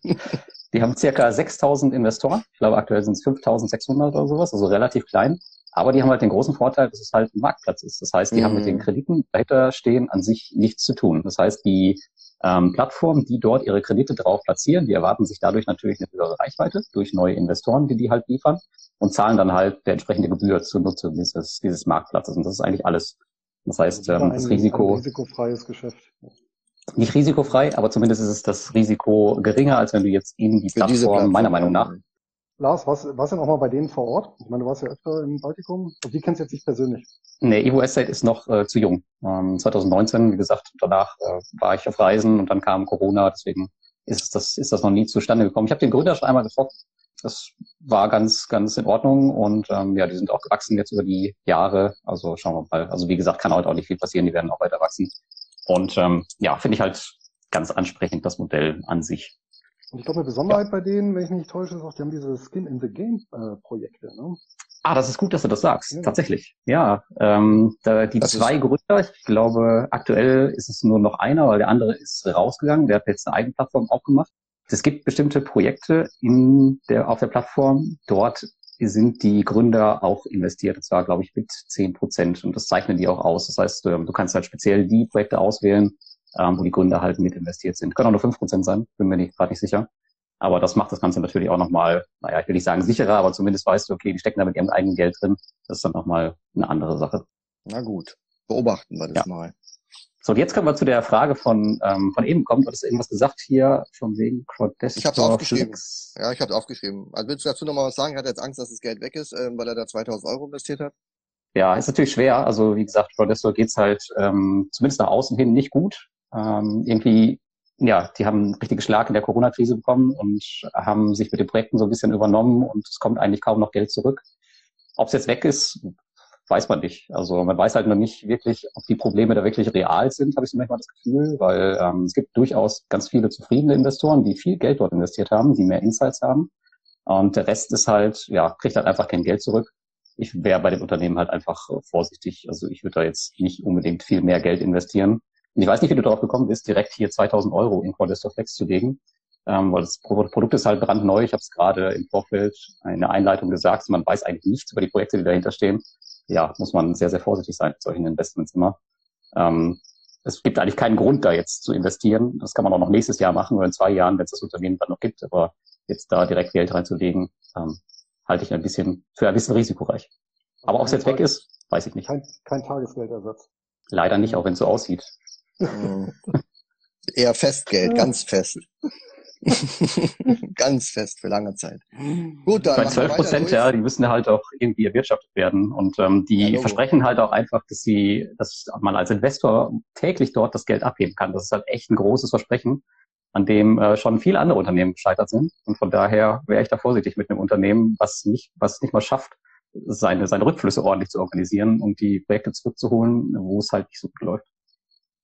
[laughs] Die haben circa 6000 Investoren. Ich glaube, aktuell sind es 5600 oder sowas, also relativ klein. Aber die haben halt den großen Vorteil, dass es halt ein Marktplatz ist. Das heißt, die mhm. haben mit den mhm. Krediten dahinter stehen an sich nichts zu tun. Das heißt, die ähm, Plattformen, die dort ihre Kredite drauf platzieren, die erwarten sich dadurch natürlich eine höhere Reichweite durch neue Investoren, die die halt liefern und zahlen dann halt der entsprechende Gebühr zur Nutzung dieses, dieses Marktplatzes. Und das ist eigentlich alles. Das heißt, ähm, das Risiko. Ein risikofreies Geschäft nicht risikofrei, aber zumindest ist es das Risiko geringer, als wenn du jetzt in die Plattform, Plattform, meiner Meinung nach. Lars, was, was denn auch mal bei denen vor Ort? Ich meine, du warst ja öfter im Baltikum. Und die kennst du jetzt nicht persönlich. Nee, Evo Estate ist noch äh, zu jung. Ähm, 2019, wie gesagt, danach äh, war ich auf Reisen und dann kam Corona, deswegen ist das, ist das noch nie zustande gekommen. Ich habe den Gründer schon einmal getroffen. Das war ganz, ganz in Ordnung und ähm, ja, die sind auch gewachsen jetzt über die Jahre. Also schauen wir mal. Also wie gesagt, kann heute auch nicht viel passieren, die werden auch weiter wachsen. Und ähm, ja, finde ich halt ganz ansprechend, das Modell an sich. Und ich glaube, eine Besonderheit ja. bei denen, wenn ich mich nicht täusche, ist auch, die haben diese Skin in the Game äh, Projekte. Ne? Ah, das ist gut, dass du das sagst. Ja. Tatsächlich. Ja, ähm, da, die das zwei Gründer, ich glaube, aktuell ist es nur noch einer, weil der andere ist rausgegangen. Der hat jetzt eine eigene Plattform aufgemacht. Es gibt bestimmte Projekte in der, auf der Plattform. Dort sind die Gründer auch investiert. Und zwar, glaube ich, mit 10 Prozent. Und das zeichnen die auch aus. Das heißt, ähm, du kannst halt speziell die Projekte auswählen, ähm, wo die Gründer halt mit investiert sind. Können auch nur 5 Prozent sein, bin mir nicht, gerade nicht sicher. Aber das macht das Ganze natürlich auch nochmal, naja, ich will nicht sagen sicherer, aber zumindest weißt du, okay, die stecken da mit ihrem eigenen Geld drin. Das ist dann nochmal eine andere Sache. Na gut, beobachten wir das ja. mal. So, und jetzt können wir zu der Frage von, ähm, von eben kommen. Du hattest irgendwas gesagt hier von wegen Crowdestor. Ich habe aufgeschrieben. Flex. Ja, ich habe aufgeschrieben. Also willst du dazu nochmal was sagen? Er hat jetzt Angst, dass das Geld weg ist, ähm, weil er da 2000 Euro investiert hat? Ja, ist natürlich schwer. Also wie gesagt, Crowdestor geht's halt ähm, zumindest nach außen hin nicht gut. Ähm, irgendwie, ja, die haben einen richtigen Schlag in der Corona-Krise bekommen und haben sich mit den Projekten so ein bisschen übernommen und es kommt eigentlich kaum noch Geld zurück. Ob es jetzt weg ist, weiß man nicht. Also man weiß halt noch nicht wirklich, ob die Probleme da wirklich real sind, habe ich so manchmal das Gefühl, weil ähm, es gibt durchaus ganz viele zufriedene Investoren, die viel Geld dort investiert haben, die mehr Insights haben. Und der Rest ist halt, ja, kriegt halt einfach kein Geld zurück. Ich wäre bei dem Unternehmen halt einfach vorsichtig. Also ich würde da jetzt nicht unbedingt viel mehr Geld investieren. Und ich weiß nicht, wie du darauf gekommen bist, direkt hier 2000 Euro in Quadestor Flex zu legen, ähm, weil das Produkt ist halt brandneu. Ich habe es gerade im Vorfeld in der Einleitung gesagt. Man weiß eigentlich nichts über die Projekte, die dahinter stehen ja, muss man sehr, sehr vorsichtig sein mit solchen Investments immer. Ähm, es gibt eigentlich keinen Grund, da jetzt zu investieren. Das kann man auch noch nächstes Jahr machen oder in zwei Jahren, wenn es das Unternehmen dann noch gibt. Aber jetzt da direkt Geld reinzulegen, ähm, halte ich ein bisschen für ein bisschen risikoreich. Aber ob es jetzt weg ist, weiß ich nicht. Kein, kein Tagesgeldersatz. Leider nicht, auch wenn es so aussieht. Eher Festgeld, ganz fest. [laughs] Ganz fest für lange Zeit. Gut, dann. Bei 12 Prozent, ja, die müssen halt auch irgendwie erwirtschaftet werden. Und ähm, die ja, versprechen halt auch einfach, dass sie, dass man als Investor täglich dort das Geld abheben kann. Das ist halt echt ein großes Versprechen, an dem äh, schon viele andere Unternehmen gescheitert sind. Und von daher wäre ich da vorsichtig mit einem Unternehmen, was nicht, was nicht mal schafft, seine, seine Rückflüsse ordentlich zu organisieren und die Projekte zurückzuholen, wo es halt nicht so gut läuft.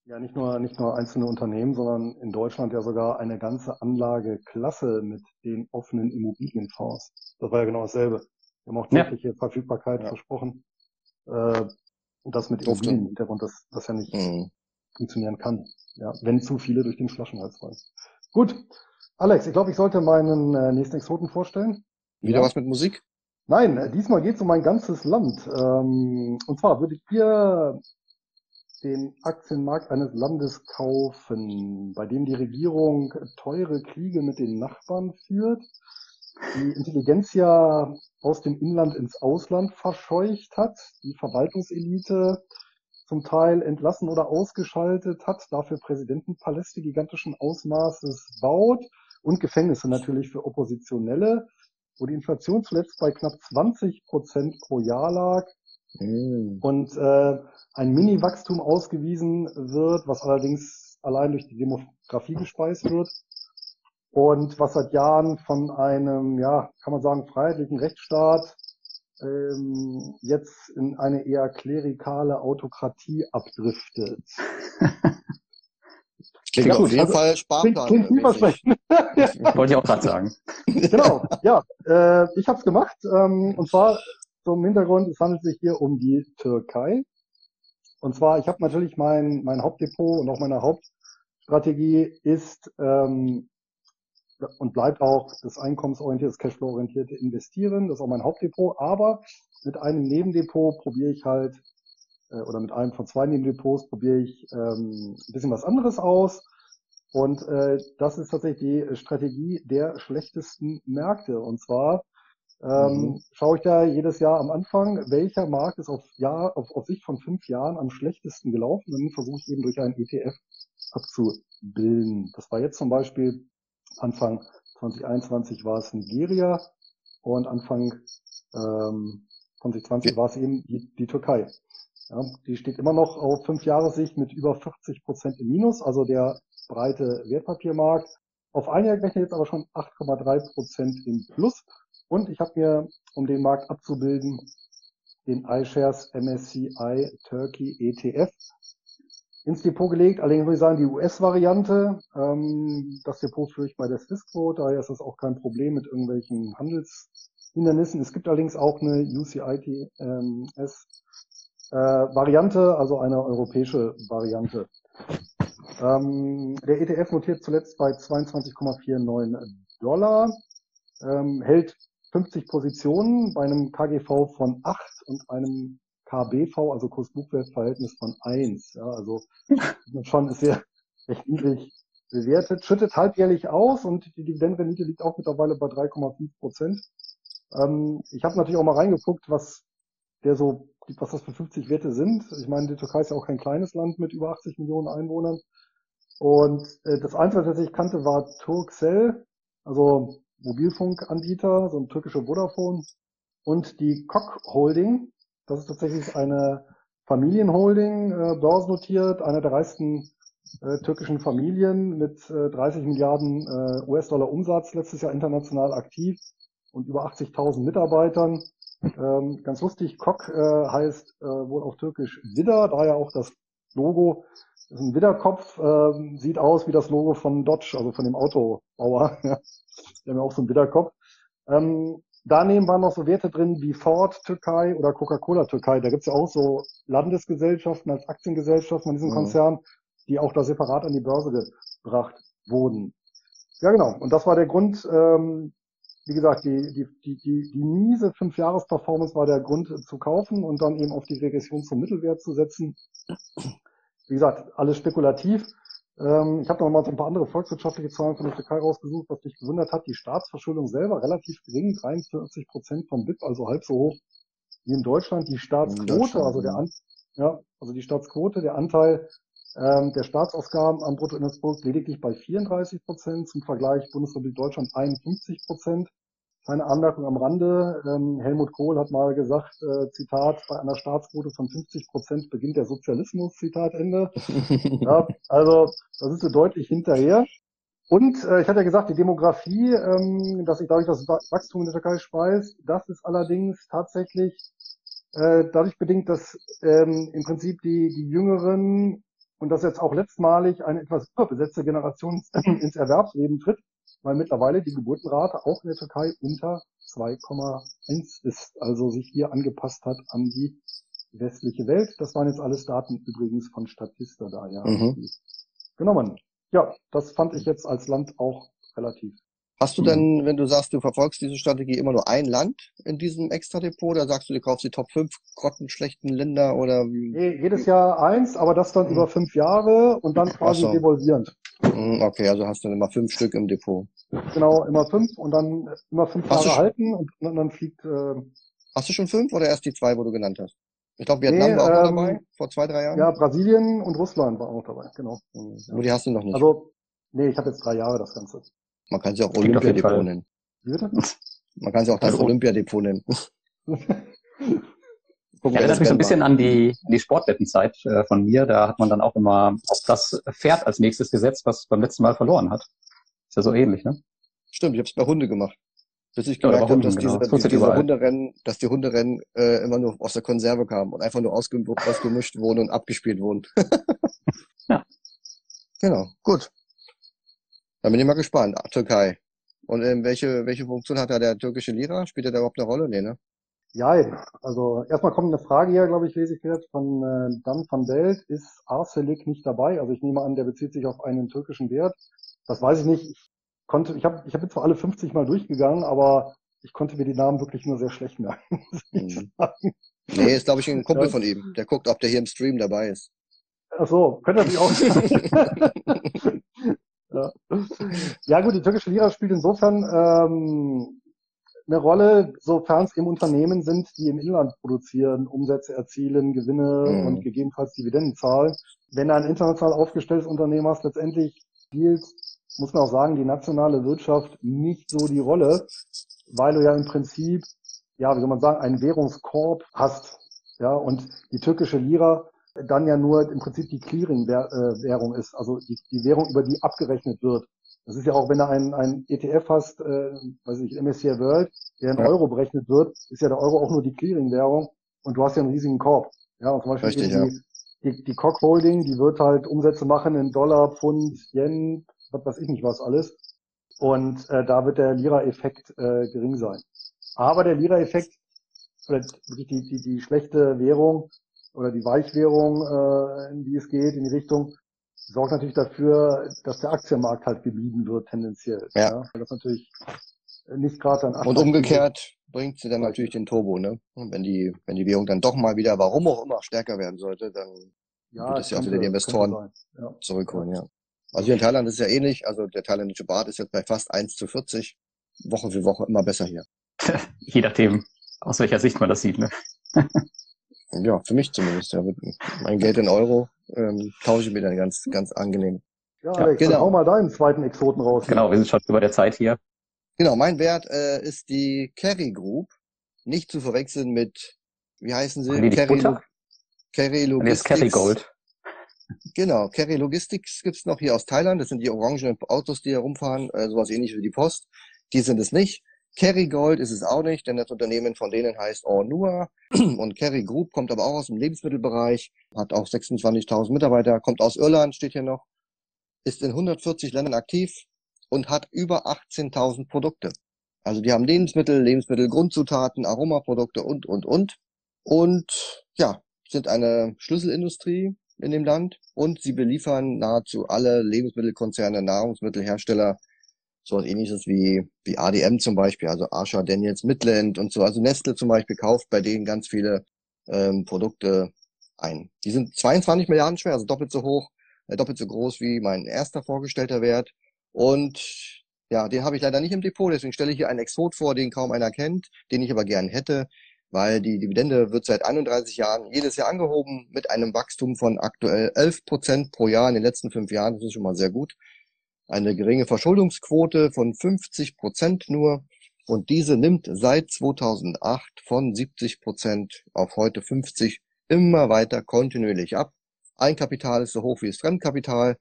Ja, nicht nur, nicht nur einzelne Unternehmen, sondern in Deutschland ja sogar eine ganze Anlageklasse mit den offenen Immobilienfonds. Das war ja genau dasselbe. Wir haben auch tägliche ja. Verfügbarkeit ja. versprochen. Äh, und das mit Immobilienhintergrund, das, das ja nicht mhm. funktionieren kann. Ja, wenn zu viele durch den Flaschenhals fallen. Gut. Alex, ich glaube, ich sollte meinen äh, nächsten Exoten vorstellen. Wieder ja. was mit Musik? Nein, äh, diesmal geht es um mein ganzes Land. Ähm, und zwar würdet ihr den Aktienmarkt eines Landes kaufen, bei dem die Regierung teure Kriege mit den Nachbarn führt, die Intelligenz ja aus dem Inland ins Ausland verscheucht hat, die Verwaltungselite zum Teil entlassen oder ausgeschaltet hat, dafür Präsidentenpaläste gigantischen Ausmaßes baut und Gefängnisse natürlich für Oppositionelle, wo die Inflation zuletzt bei knapp 20 Prozent pro Jahr lag. Mhm. Und äh, ein Mini-Wachstum ausgewiesen wird, was allerdings allein durch die Demografie gespeist wird und was seit Jahren von einem, ja, kann man sagen, freiheitlichen Rechtsstaat ähm, jetzt in eine eher klerikale Autokratie abdriftet. [laughs] Klingt ja, auf jeden also, Fall Sparplan. Klingt, klingt vielversprechend. [laughs] Wollte ich auch gerade sagen. Genau, ja. Äh, ich habe es gemacht. Ähm, und zwar zum Hintergrund, es handelt sich hier um die Türkei. Und zwar, ich habe natürlich mein, mein Hauptdepot und auch meine Hauptstrategie ist ähm, und bleibt auch das einkommensorientierte, das Cashflow-orientierte Investieren. Das ist auch mein Hauptdepot. Aber mit einem Nebendepot probiere ich halt, äh, oder mit einem von zwei Nebendepots probiere ich ähm, ein bisschen was anderes aus. Und äh, das ist tatsächlich die Strategie der schlechtesten Märkte. Und zwar ähm, mhm. schaue ich da jedes Jahr am Anfang, welcher Markt ist auf, Jahr, auf, auf Sicht von fünf Jahren am schlechtesten gelaufen. Und dann versuche ich eben durch einen ETF abzubilden. Das war jetzt zum Beispiel Anfang 2021 war es Nigeria und Anfang ähm, 2020 war es eben die, die Türkei. Ja, die steht immer noch auf fünf Jahre Sicht mit über 40 Prozent im Minus, also der breite Wertpapiermarkt. Auf ein Jahr gerechnet jetzt aber schon 8,3 Prozent im Plus. Und ich habe mir, um den Markt abzubilden, den iShares MSCI Turkey ETF ins Depot gelegt. Allerdings würde ich sagen, die US-Variante. Ähm, das Depot führe ich bei der Swissquote, daher ist das auch kein Problem mit irgendwelchen Handelshindernissen. Es gibt allerdings auch eine UCITS-Variante, ähm, also eine europäische Variante. Ähm, der ETF notiert zuletzt bei 22,49 Dollar, ähm, hält 50 Positionen bei einem KGV von 8 und einem KBV, also Kurs-Buchwert-Verhältnis von 1. Ja, also schon sehr recht niedrig bewertet, schüttet halbjährlich aus und die Dividendenrendite liegt auch mittlerweile bei 3,5 Prozent. Ähm, ich habe natürlich auch mal reingeguckt, was der so, was das für 50 Werte sind. Ich meine, die Türkei ist ja auch kein kleines Land mit über 80 Millionen Einwohnern. Und äh, das Einzige, was ich kannte, war Turkcell, also Mobilfunkanbieter, so ein türkischer Vodafone. Und die Koch Holding, das ist tatsächlich eine Familienholding, äh, börsennotiert, einer der reichsten äh, türkischen Familien mit äh, 30 Milliarden äh, US-Dollar Umsatz letztes Jahr international aktiv und über 80.000 Mitarbeitern. Ähm, ganz lustig, Kok äh, heißt äh, wohl auf Türkisch Widder, daher auch das Logo. Das ist ein Widderkopf, äh, sieht aus wie das Logo von Dodge, also von dem Autobauer. [laughs] Die haben ja auch so einen Widderkopf. Ähm, daneben waren noch so Werte drin wie Ford Türkei oder Coca-Cola Türkei. Da gibt's ja auch so Landesgesellschaften als Aktiengesellschaften von diesem mhm. Konzern, die auch da separat an die Börse gebracht wurden. Ja, genau. Und das war der Grund, ähm, wie gesagt, die, die, die, die, die miese Fünf-Jahres-Performance war der Grund zu kaufen und dann eben auf die Regression zum Mittelwert zu setzen. Wie gesagt, alles spekulativ. Ähm, ich habe noch mal so ein paar andere volkswirtschaftliche Zahlen von der Türkei rausgesucht, was mich gewundert hat. Die Staatsverschuldung selber relativ gering, 43 Prozent vom BIP, also halb so hoch wie in Deutschland. Die Staatsquote, also der An ja, also die Staatsquote, der Anteil ähm, der Staatsausgaben am Bruttoinlandsprodukt lediglich bei 34 Prozent, zum Vergleich Bundesrepublik Deutschland 51 Prozent. Eine Anmerkung am Rande. Ähm, Helmut Kohl hat mal gesagt, äh, Zitat, bei einer Staatsquote von 50 Prozent beginnt der Sozialismus, Zitat Ende. [laughs] ja, also da sind sie deutlich hinterher. Und äh, ich hatte ja gesagt, die Demografie, ähm, dass sich dadurch das Wachstum in der Türkei speist, das ist allerdings tatsächlich äh, dadurch bedingt, dass ähm, im Prinzip die, die Jüngeren und dass jetzt auch letztmalig eine etwas überbesetzte Generation [clears throat] ins Erwerbsleben tritt, weil mittlerweile die Geburtenrate auch in der Türkei unter 2,1 ist, also sich hier angepasst hat an die westliche Welt. Das waren jetzt alles Daten übrigens von Statista da, ja. Mhm. Genommen. Ja, das fand ich jetzt als Land auch relativ Hast du denn, mhm. wenn du sagst, du verfolgst diese Strategie, immer nur ein Land in diesem Extra-Depot oder sagst du, du kaufst die Top 5 grottenschlechten Länder oder wie? Nee, jedes Jahr eins, aber das dann mhm. über fünf Jahre und dann quasi so. devolvierend. Mhm, okay, also hast du dann immer fünf Stück im Depot. Genau, immer fünf und dann immer fünf hast Jahre halten und dann fliegt. Äh, hast du schon fünf oder erst die zwei, wo du genannt hast? Ich glaube, Vietnam nee, war auch ähm, dabei, vor zwei, drei Jahren. Ja, Brasilien und Russland waren auch dabei, genau. Aber die hast du noch nicht. Also, nee, ich habe jetzt drei Jahre das Ganze. Man kann sie auch Olympiadepot nennen. [laughs] Man kann sie auch das also, Olympiadepot nennen. [laughs] Gucken, Erinnert mich so ein bisschen an die, die Sportwettenzeit äh, von mir. Da hat man dann auch immer auf das Pferd als nächstes gesetzt, was beim letzten Mal verloren hat. Ist ja so ähnlich, ne? Stimmt, ich habe es bei Hunde gemacht. Bis ich gemerkt ja, habe, dass genau. diese, das diese Hunderennen, dass die Hunderennen äh, immer nur aus der Konserve kamen und einfach nur ausge ausgemischt wurden und abgespielt wurden. [laughs] ja. Genau, gut. Da bin ich mal gespannt. Türkei. Und ähm, welche, welche Funktion hat da der türkische Lira? Spielt er da überhaupt eine Rolle? Nee, ne? Ja, also erstmal kommt eine Frage hier, glaube ich, lese ich gerade von äh, Dan van Belt. Ist Arcelik nicht dabei? Also ich nehme an, der bezieht sich auf einen türkischen Wert. Das weiß ich nicht. Ich konnte, ich habe ich hab jetzt zwar alle 50 Mal durchgegangen, aber ich konnte mir die Namen wirklich nur sehr schlecht merken. [laughs] Mhm. Nee, ist glaube ich ein Kumpel ja. von ihm. Der guckt, ob der hier im Stream dabei ist. Ach so, könnte natürlich auch [laughs] sein. Ja. ja gut, die türkische Lira spielt insofern ähm, eine Rolle, sofern es eben Unternehmen sind, die im Inland produzieren, Umsätze erzielen, Gewinne mhm. und gegebenenfalls Dividenden zahlen. Wenn du ein international aufgestelltes Unternehmen hast, letztendlich spielt, muss man auch sagen, die nationale Wirtschaft nicht so die Rolle, weil du ja im Prinzip, ja, wie soll man sagen, einen Währungskorb hast. Ja, und die türkische Lira dann ja nur im Prinzip die Clearing-Währung ist, also die, die Währung, über die abgerechnet wird. Das ist ja auch, wenn du einen, einen ETF hast, äh, weiß ich, MSCI World, der in ja. Euro berechnet wird, ist ja der Euro auch nur die Clearing-Währung und du hast ja einen riesigen Korb. Ja, und zum Beispiel Richtig, die, ja. die, die Cock Holding, die wird halt Umsätze machen in Dollar, Pfund, Yen, was weiß ich nicht was alles. Und äh, da wird der Lira-Effekt äh, gering sein. Aber der Lira-Effekt, oder wirklich die, die, die schlechte Währung, oder die Weichwährung, äh, in die es geht, in die Richtung, sorgt natürlich dafür, dass der Aktienmarkt halt gemieden wird tendenziell. Ja. ja. Das natürlich nicht gerade dann Und umgekehrt bringt sie dann natürlich den Turbo, ne? Und wenn die, wenn die Währung dann doch mal wieder, warum auch immer, stärker werden sollte, dann ja, wird es ja auch wieder die Investoren ja. zurückholen, ja. Also hier in Thailand ist es ja ähnlich. Also der thailändische Bart ist jetzt bei fast 1 zu 40. Woche für Woche immer besser hier. [laughs] Je nachdem, aus welcher Sicht man das sieht, ne? [laughs] ja, für mich zumindest. Ja. Mein Geld in Euro ähm, tausche ich mir dann ganz, ganz angenehm. Ja, Alex, ja, genau. hau mal deinen zweiten Exoten raus. Genau, wir sind schon über der Zeit hier. Genau, mein Wert äh, ist die Kerry Group. Nicht zu verwechseln mit, wie heißen sie? Kerry, Lo Kerry Logistics. Kerry Gold. Genau, Kerry Logistics gibt's noch hier aus Thailand. Das sind die orangenen Autos, die hier rumfahren, äh, sowas ähnlich wie die Post. Die sind es nicht. Kerry Gold ist es auch nicht, denn das Unternehmen von denen heißt Ornua [clears throat] und Kerry Group kommt aber auch aus dem Lebensmittelbereich, hat auch 26.000 Mitarbeiter, kommt aus Irland, steht hier noch, ist in 140 Ländern aktiv und hat über 18.000 Produkte. Also die haben Lebensmittel, Lebensmittelgrundzutaten, Aromaprodukte und, und, und. Und ja, sind eine Schlüsselindustrie in dem Land und sie beliefern nahezu alle Lebensmittelkonzerne, Nahrungsmittelhersteller, sowas ähnliches wie, wie ADM zum Beispiel, also Asha, Daniels, Midland und so. Also Nestle zum Beispiel kauft bei denen ganz viele ähm, Produkte ein. Die sind 22 Milliarden schwer, also doppelt so hoch, äh, doppelt so groß wie mein erster vorgestellter Wert. Und ja, den habe ich leider nicht im Depot, deswegen stelle ich hier einen Exot vor, den kaum einer kennt, den ich aber gern hätte weil die Dividende wird seit 31 Jahren jedes Jahr angehoben mit einem Wachstum von aktuell 11 Prozent pro Jahr in den letzten fünf Jahren. Das ist schon mal sehr gut. Eine geringe Verschuldungsquote von 50 Prozent nur. Und diese nimmt seit 2008 von 70 Prozent auf heute 50 immer weiter kontinuierlich ab. Eigenkapital ist so hoch wie das Fremdkapital.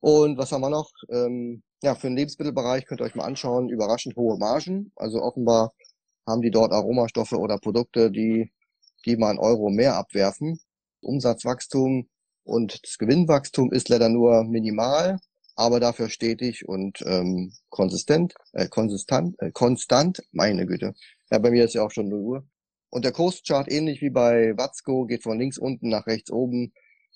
Und was haben wir noch? Ähm, ja, für den Lebensmittelbereich könnt ihr euch mal anschauen, überraschend hohe Margen. Also offenbar haben die dort Aromastoffe oder Produkte, die, die mal einen Euro mehr abwerfen. Umsatzwachstum und das Gewinnwachstum ist leider nur minimal, aber dafür stetig und ähm, konsistent, äh, konsistent, äh, konstant, meine Güte. Ja, bei mir ist ja auch schon 0 Uhr. Und der Kurschart, ähnlich wie bei Watzko, geht von links unten nach rechts oben.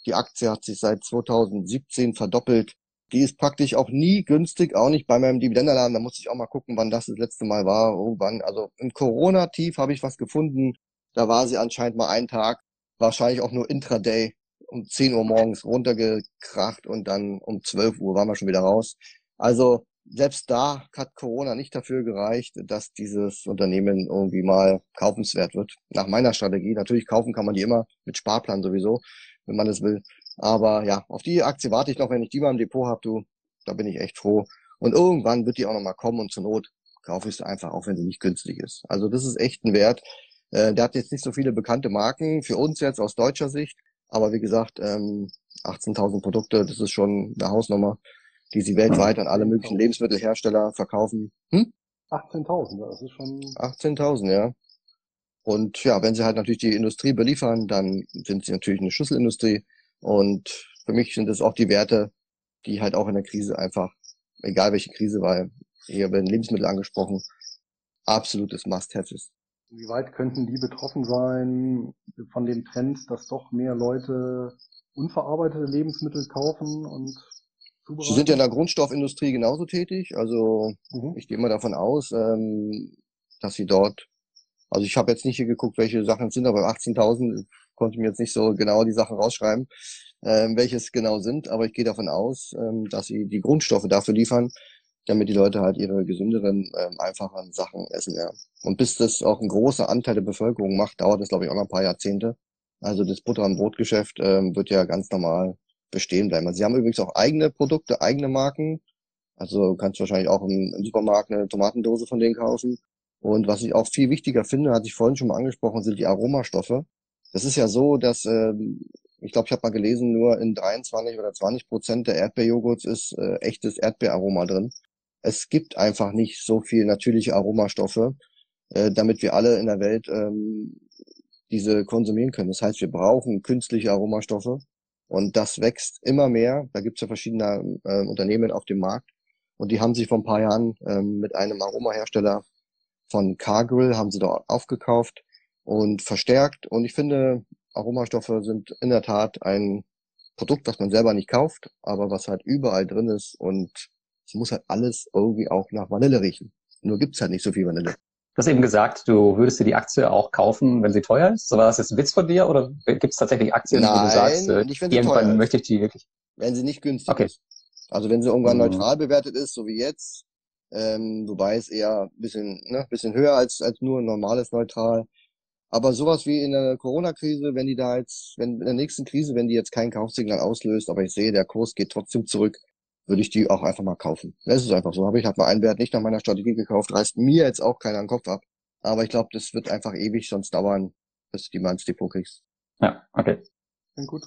Die Aktie hat sich seit 2017 verdoppelt die ist praktisch auch nie günstig, auch nicht bei meinem Dividendenalarm. Da muss ich auch mal gucken, wann das das letzte Mal war. Irgendwann, also im Corona-Tief habe ich was gefunden. Da war sie anscheinend mal einen Tag, wahrscheinlich auch nur Intraday, um 10 Uhr morgens runtergekracht und dann um 12 Uhr waren wir schon wieder raus. Also selbst da hat Corona nicht dafür gereicht, dass dieses Unternehmen irgendwie mal kaufenswert wird. Nach meiner Strategie. Natürlich kaufen kann man die immer mit Sparplan sowieso, wenn man es will. Aber ja, auf die Aktie warte ich noch, wenn ich die mal im Depot habe, du, da bin ich echt froh. Und irgendwann wird die auch nochmal kommen und zur Not kaufe ich sie einfach, auch wenn sie nicht günstig ist. Also das ist echt ein Wert. Äh, der hat jetzt nicht so viele bekannte Marken, für uns jetzt aus deutscher Sicht. Aber wie gesagt, ähm, 18.000 Produkte, das ist schon eine Hausnummer, die sie weltweit an alle möglichen Lebensmittelhersteller verkaufen. Hm? 18.000, das ist schon... 18.000, ja. Und ja, wenn sie halt natürlich die Industrie beliefern, dann sind sie natürlich eine Schlüsselindustrie. Und für mich sind es auch die Werte, die halt auch in der Krise einfach, egal welche Krise, weil hier werden Lebensmittel angesprochen, absolutes Must-Have ist. Wie weit könnten die betroffen sein von dem Trend, dass doch mehr Leute unverarbeitete Lebensmittel kaufen und zubereiten? Sie sind ja in der Grundstoffindustrie genauso tätig. Also mhm. ich gehe mal davon aus, ähm, dass sie dort, also ich habe jetzt nicht hier geguckt, welche Sachen es sind, aber 18.000 konnte mir jetzt nicht so genau die Sachen rausschreiben, ähm, welches genau sind, aber ich gehe davon aus, ähm, dass sie die Grundstoffe dafür liefern, damit die Leute halt ihre gesünderen, ähm, einfachen Sachen essen. Ja. Und bis das auch ein großer Anteil der Bevölkerung macht, dauert das, glaube ich, auch noch ein paar Jahrzehnte. Also das Butter- und Brotgeschäft ähm, wird ja ganz normal bestehen bleiben. Also sie haben übrigens auch eigene Produkte, eigene Marken. Also kannst du wahrscheinlich auch im, im Supermarkt eine Tomatendose von denen kaufen. Und was ich auch viel wichtiger finde, hatte ich vorhin schon mal angesprochen, sind die Aromastoffe. Das ist ja so, dass ähm, ich glaube, ich habe mal gelesen, nur in 23 oder 20 Prozent der Erdbeerjoghurts ist äh, echtes Erdbeeraroma drin. Es gibt einfach nicht so viel natürliche Aromastoffe, äh, damit wir alle in der Welt ähm, diese konsumieren können. Das heißt, wir brauchen künstliche Aromastoffe und das wächst immer mehr. Da gibt es ja verschiedene äh, Unternehmen auf dem Markt und die haben sich vor ein paar Jahren ähm, mit einem Aromahersteller von Cargill haben sie dort aufgekauft und verstärkt. Und ich finde, Aromastoffe sind in der Tat ein Produkt, was man selber nicht kauft, aber was halt überall drin ist und es muss halt alles irgendwie auch nach Vanille riechen. Nur gibt's halt nicht so viel Vanille. Du hast eben gesagt, du würdest dir die Aktie auch kaufen, wenn sie teuer ist. War das jetzt ein Witz von dir oder gibt es tatsächlich Aktien, Nein, wo du sagst, äh, nicht, wenn sie irgendwann möchte ich die wirklich? Wenn sie nicht günstig Okay. ist. Also wenn sie irgendwann Mhm. neutral bewertet ist, so wie jetzt, ähm, wobei es eher ein bisschen, ne, bisschen höher als, als nur ein normales neutral. Aber sowas wie in der Corona-Krise, wenn die da jetzt, wenn in der nächsten Krise, wenn die jetzt kein Kaufsignal auslöst, aber ich sehe, der Kurs geht trotzdem zurück, würde ich die auch einfach mal kaufen. Das ist einfach so. Habe ich halt mal einen Wert nicht nach meiner Strategie gekauft, reißt mir jetzt auch keiner den Kopf ab. Aber ich glaube, das wird einfach ewig sonst dauern, bis du die mal ins Depot kriegst. Ja, okay. Klingt gut.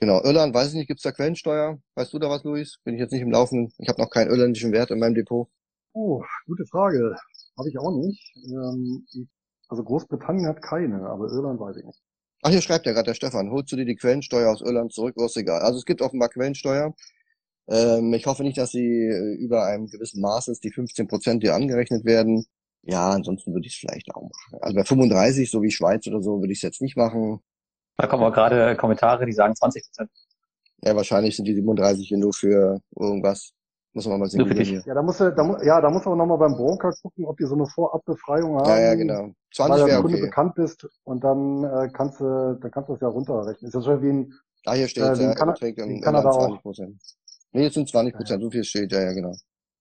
Genau, Irland, weiß ich nicht, gibt's da Quellensteuer? Weißt du da was, Luis? Bin ich jetzt nicht im Laufen. Ich habe noch keinen irländischen Wert in meinem Depot. Oh, gute Frage. Habe ich auch nicht. Ähm, also Großbritannien hat keine, aber Irland weiß ich nicht. Ach, hier schreibt ja gerade der Stefan, holst du dir die Quellensteuer aus Irland zurück, ist egal. Also es gibt offenbar Quellensteuer. Ähm, ich hoffe nicht, dass sie äh, über einem gewissen Maß ist, die 15 Prozent, die angerechnet werden. Ja, ansonsten würde ich es vielleicht auch machen. Also bei 35, so wie Schweiz oder so, würde ich es jetzt nicht machen. Da kommen auch gerade Kommentare, die sagen 20 Prozent. Ja, wahrscheinlich sind die 37 hier nur für irgendwas. Muss man mal sehen. Nur für wie dich. hier. Ja, da muss da, ja, da muss aber nochmal beim Broker gucken, ob die so eine Vorabbefreiung haben. Ja, ja, genau. Weil 20 du wäre als Kunde okay. bekannt bist und dann äh, kannst du, dann kannst du das ja runterrechnen. Ist ja schon wie ein, Ah, hier steht, Äh, wie in ja, Kana- beträgt in wie in Kanada auch. 20 Prozent. Nee, jetzt sind 20 Prozent, so viel steht, ja, ja, genau.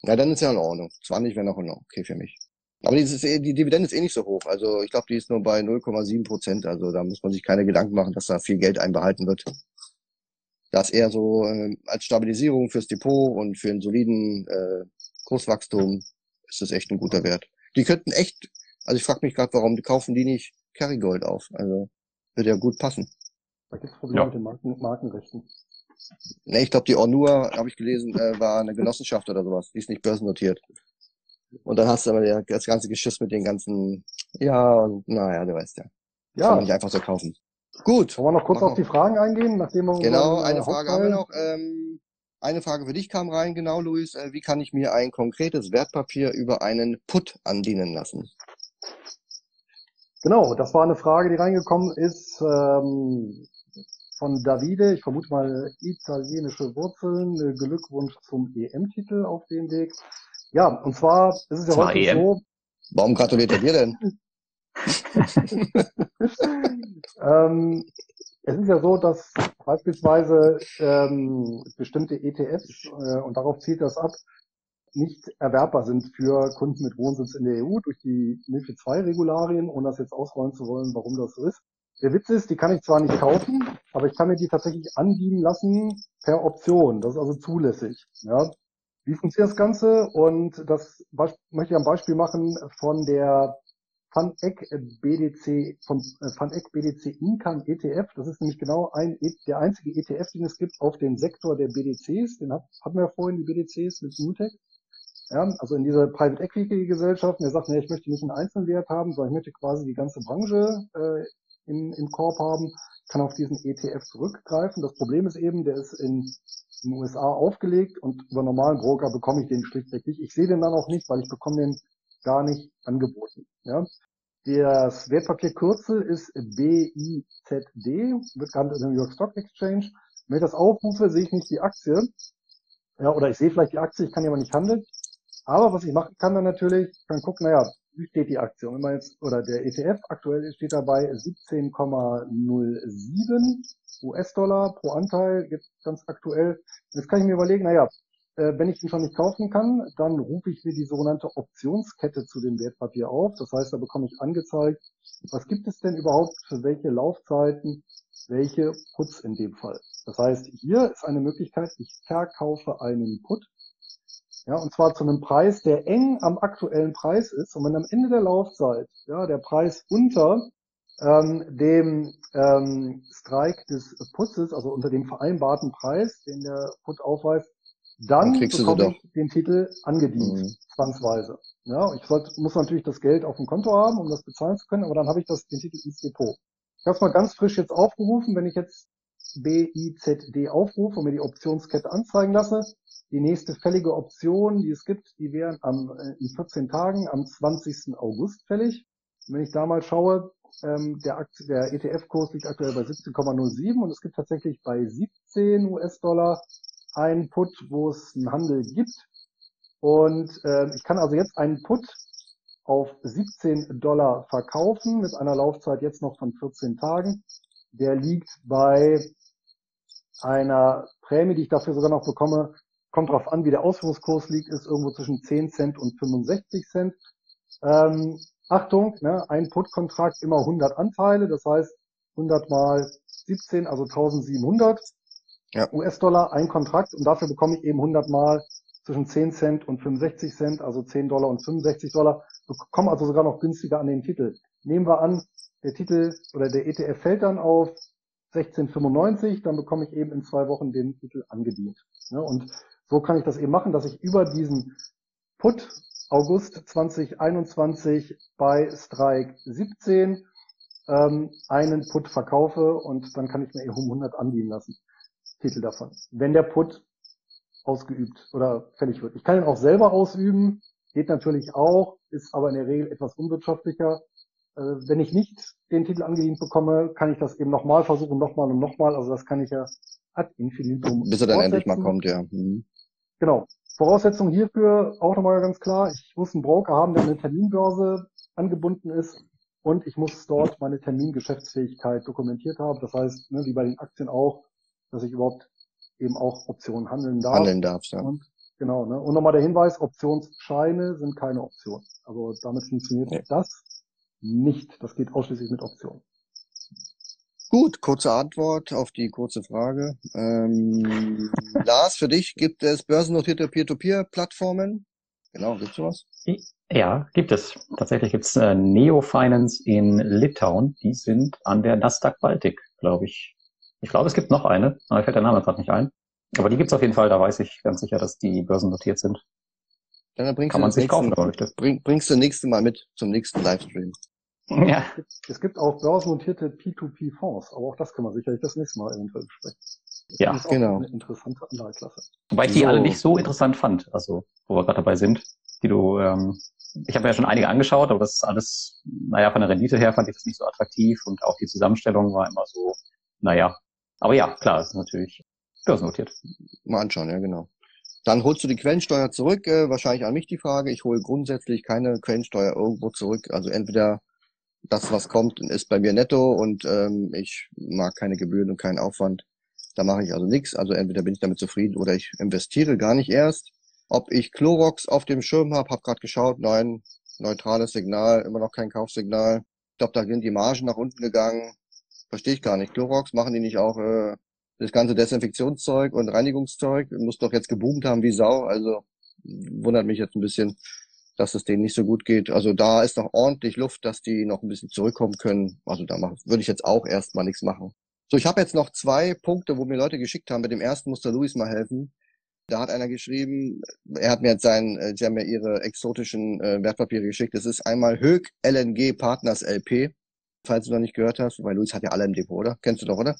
Ja, dann ist ja in Ordnung. 20 wäre noch in Ordnung, okay für mich. Aber die, ist eh, die Dividende ist eh nicht so hoch. Also ich glaube, die ist nur bei 0,7 Prozent. Also da muss man sich keine Gedanken machen, dass da viel Geld einbehalten wird. Das eher so äh, als Stabilisierung fürs Depot und für einen soliden äh, Kurswachstum ist das echt ein guter Wert. Die könnten echt, also ich frage mich gerade, warum die kaufen die nicht Kerrygold auf? Also würde ja gut passen. da gibt's Probleme Ja. mit den Marken, Markenrechten. Ne, ich glaube, die Ornur, habe ich gelesen, äh, war eine Genossenschaft oder sowas. Die ist nicht börsennotiert. Und dann hast du aber der, das ganze Geschiss mit den ganzen, ja, und, naja, du weißt ja. Kann Ja, man nicht einfach so kaufen. Gut. wollen wir noch kurz auf die Fragen eingehen, nachdem wir Genau, äh, eine Frage haben wir noch. Ähm, eine Frage für dich kam rein, genau, Luis. Äh, wie kann ich mir ein konkretes Wertpapier über einen Put andienen lassen? Genau, das war eine Frage, die reingekommen ist ähm, von Davide. Ich vermute mal italienische Wurzeln. Äh, Glückwunsch zum EM-Titel auf dem Weg. Ja, und zwar ist es ja Zwar heute EM. so, Warum gratuliert er dir denn? [laughs] ähm, es ist ja so, dass beispielsweise ähm, bestimmte ETFs, äh, und darauf zielt das ab, nicht erwerbbar sind für Kunden mit Wohnsitz in der EU durch die MiFID II-Regularien, ohne das jetzt ausrollen zu wollen, warum das so ist. Der Witz ist, die kann ich zwar nicht kaufen, aber ich kann mir die tatsächlich andienen lassen per Option. Das ist also zulässig. Ja. Wie funktioniert das Ganze? Und das möchte ich am Beispiel machen von der FunEck BDC, vom äh, FunEck BDC Income ETF. Das ist nämlich genau ein, E- der einzige ETF, den es gibt auf den Sektor der BDCs. Den hat, hatten wir ja vorhin, die BDCs mit Newtek. Ja, also in dieser Private Equity Gesellschaft, der sagt, nee, ich möchte nicht einen Einzelwert haben, sondern ich möchte quasi die ganze Branche äh, im, im Korb haben, kann auf diesen ETF zurückgreifen. Das Problem ist eben, der ist in den USA aufgelegt und über normalen Broker bekomme ich den schlichtweg nicht. Ich sehe den dann auch nicht, weil ich bekomme den gar nicht angeboten. Ja. Das Wertpapierkürzel ist BIZD, wird gehandelt in der New York Stock Exchange. Wenn ich das aufrufe, sehe ich nicht die Aktie. Ja, oder ich sehe vielleicht die Aktie, ich kann die aber nicht handeln. Aber was ich machen kann dann natürlich, ich kann gucken, naja, wie steht die Aktie? Und wenn man jetzt, oder der ETF aktuell steht dabei 17,07 US-Dollar pro Anteil, jetzt ganz aktuell. Jetzt kann ich mir überlegen, naja, äh, wenn ich den schon nicht kaufen kann, dann rufe ich mir die sogenannte Optionskette zu dem Wertpapier auf. Das heißt, da bekomme ich angezeigt, was gibt es denn überhaupt für welche Laufzeiten, welche Puts in dem Fall. Das heißt, hier ist eine Möglichkeit, ich verkaufe einen Put. Ja, und zwar zu einem Preis, der eng am aktuellen Preis ist. Und wenn am Ende der Laufzeit, ja, der Preis unter ähm, dem ähm, Strike des Putzes, also unter dem vereinbarten Preis, den der Put aufweist, dann Dann bekomme ich den Titel angedient, Mhm. zwangsweise. Ja, ich sollte, muss natürlich das Geld auf dem Konto haben, um das bezahlen zu können, aber dann habe ich das, den Titel ins Depot. Ich habe es mal ganz frisch jetzt aufgerufen, wenn ich jetzt BIZD aufrufe und mir die Optionskette anzeigen lasse. Die nächste fällige Option, die es gibt, die wären am, äh, in 14 Tagen am 20. August fällig. Und wenn ich da mal schaue, ähm, der, Aktie- der ETF-Kurs liegt aktuell bei 17,07 und es gibt tatsächlich bei 17 US-Dollar einen Put, wo es einen Handel gibt. Und ähm, ich kann also jetzt einen Put auf 17 Dollar verkaufen mit einer Laufzeit jetzt noch von 14 Tagen. Der liegt bei einer Prämie, die ich dafür sogar noch bekomme, kommt drauf an, wie der Ausführungskurs liegt, ist irgendwo zwischen 10 Cent und 65 Cent. Ähm, Achtung, ne, ein Put-Kontrakt immer 100 Anteile, das heißt 100 mal 17, also 1700 ja. US-Dollar, ein Kontrakt und dafür bekomme ich eben 100 mal zwischen 10 Cent und 65 Cent, also 10 Dollar und 65 Dollar, bekomme also sogar noch günstiger an den Titel. Nehmen wir an, der Titel oder der ETF fällt dann auf 1695, dann bekomme ich eben in zwei Wochen den Titel angedient. Ja, und so kann ich das eben machen, dass ich über diesen Put August 2021 bei Strike 17 ähm, einen Put verkaufe und dann kann ich mir eben 100 andienen lassen. Titel davon. Wenn der Put ausgeübt oder fällig wird. Ich kann ihn auch selber ausüben, geht natürlich auch, ist aber in der Regel etwas unwirtschaftlicher. Äh, wenn ich nicht den Titel angedient bekomme, kann ich das eben nochmal versuchen, nochmal und nochmal. Also das kann ich ja ad infinitum. Bis er dann endlich mal kommt, ja. Mhm. Genau. Voraussetzung hierfür auch nochmal ganz klar, ich muss einen Broker haben, der an eine Terminbörse angebunden ist und ich muss dort meine Termingeschäftsfähigkeit dokumentiert haben. Das heißt, ne, wie bei den Aktien auch, dass ich überhaupt eben auch Optionen handeln darf. Handeln darf, ja. Und, genau, ne? Und nochmal der Hinweis, Optionsscheine sind keine Option. Also damit funktioniert nee. das nicht. Das geht ausschließlich mit Optionen. Gut, kurze Antwort auf die kurze Frage. Ähm, [laughs] Lars, für dich gibt es börsennotierte Peer-to-Peer-Plattformen? Genau, gibt's sowas? Ja, gibt es. Tatsächlich gibt's äh, Neo Finance in Litauen. Die sind an der Nasdaq Baltic, glaube ich. Ich glaube, es gibt noch eine, aber fällt der Name gerade nicht ein. Aber die gibt's auf jeden Fall, da weiß ich ganz sicher, dass die börsennotiert sind. Dann bringst Kann man sich kaufen, wenn man Bring, bringst du nächste Mal mit zum nächsten Livestream. Ja. Es gibt auch börsennotierte P2P-Fonds, aber auch das können wir sicherlich das nächste Mal eventuell besprechen. Ja, das ist genau. Eine interessante Anlageklasse. Wobei ich die so. alle nicht so interessant fand, also wo wir gerade dabei sind, die du, ähm, ich habe ja schon einige angeschaut, aber das ist alles, naja, von der Rendite her fand ich das nicht so attraktiv und auch die Zusammenstellung war immer so, naja. Aber ja, klar, das ist natürlich börsennotiert. Mal anschauen, ja, genau. Dann holst du die Quellensteuer zurück, äh, wahrscheinlich an mich die Frage. Ich hole grundsätzlich keine Quellensteuer irgendwo zurück. Also entweder das, was kommt, ist bei mir netto und ähm, ich mag keine Gebühren und keinen Aufwand. Da mache ich also nichts. Also entweder bin ich damit zufrieden oder ich investiere gar nicht erst. Ob ich Clorox auf dem Schirm habe, habe gerade geschaut, nein, neutrales Signal, immer noch kein Kaufsignal. Ich glaube, da sind die Margen nach unten gegangen. Verstehe ich gar nicht. Clorox machen die nicht auch äh, das ganze Desinfektionszeug und Reinigungszeug? Muss doch jetzt geboomt haben wie Sau. Also wundert mich jetzt ein bisschen dass es denen nicht so gut geht. Also da ist noch ordentlich Luft, dass die noch ein bisschen zurückkommen können. Also da mach, würde ich jetzt auch erstmal nichts machen. So, ich habe jetzt noch zwei Punkte, wo mir Leute geschickt haben. Mit dem ersten muss der Luis mal helfen. Da hat einer geschrieben, er hat mir jetzt sein, äh, sie haben mir ihre exotischen äh, Wertpapiere geschickt. Das ist einmal Höck LNG Partners LP, falls du noch nicht gehört hast, weil Luis hat ja alle im Depot, oder? Kennst du doch, oder?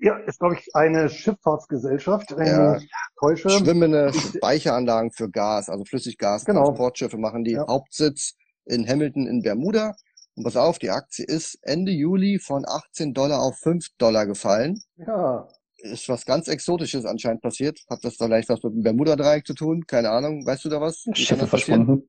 Ja, ist, glaube ich, eine Schifffahrtsgesellschaft, ja. Täusche. Schwimmende Speicheranlagen für Gas, also Flüssiggas, genau. Transportschiffe machen die. Ja. Hauptsitz in Hamilton in Bermuda. Und pass auf, die Aktie ist Ende Juli von 18 Dollar auf 5 Dollar gefallen. Ja. Ist was ganz Exotisches anscheinend passiert. Hat das vielleicht was mit dem Bermuda-Dreieck zu tun? Keine Ahnung. Weißt du da was? Schiffe verschwunden.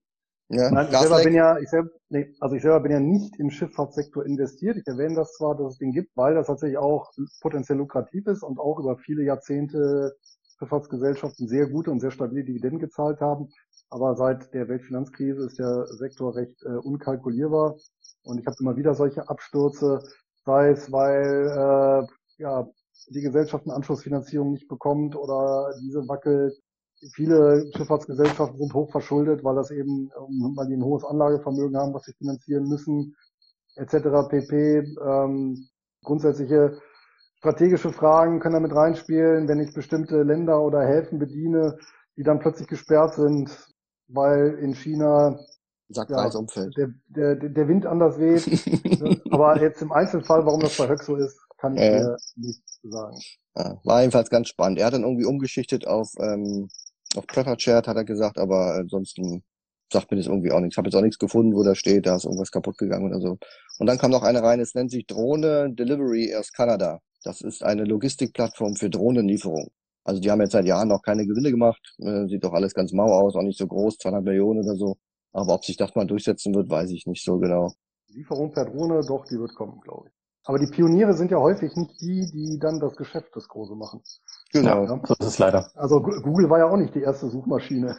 Ja, Nein, ich selber bin ja, ich selber, nee, also ich selber bin ja nicht im Schifffahrtssektor investiert. Ich erwähne das zwar, dass es den gibt, weil das tatsächlich auch potenziell lukrativ ist und auch über viele Jahrzehnte Schifffahrtsgesellschaften sehr gute und sehr stabile Dividenden gezahlt haben. Aber seit der Weltfinanzkrise ist der Sektor recht äh, unkalkulierbar und ich habe immer wieder solche Abstürze, sei es weil äh, ja die Gesellschaft eine Anschlussfinanzierung nicht bekommt oder diese wackelt viele Schifffahrtsgesellschaften sind hoch verschuldet, weil das eben, weil die ein hohes Anlagevermögen haben, was sie finanzieren müssen, etc. pp. Ähm, grundsätzliche strategische Fragen können damit reinspielen, wenn ich bestimmte Länder oder Häfen bediene, die dann plötzlich gesperrt sind, weil in China ja, der, der, der Wind anders weht. [laughs] Aber jetzt im Einzelfall, warum das bei Höck so ist, kann ich äh, dir nicht sagen. Ja, war jedenfalls ganz spannend. Er hat dann irgendwie umgeschichtet auf ähm, auf Shared hat er gesagt, aber ansonsten sagt mir das irgendwie auch nichts. Ich habe jetzt auch nichts gefunden, wo da steht, da ist irgendwas kaputt gegangen oder so. Und dann kam noch eine rein, es nennt sich Drohne Delivery aus Kanada. Das ist eine Logistikplattform für Drohnenlieferung. Also die haben jetzt seit Jahren noch keine Gewinne gemacht. Äh, sieht doch alles ganz mau aus, auch nicht so groß, 200 Millionen oder so. Aber ob sich das mal durchsetzen wird, weiß ich nicht so genau. Lieferung per Drohne, doch, die wird kommen, glaube ich. Aber die Pioniere sind ja häufig nicht die, die dann das Geschäft das Große machen. Genau, ja, so ist es leider. Also Google war ja auch nicht die erste Suchmaschine.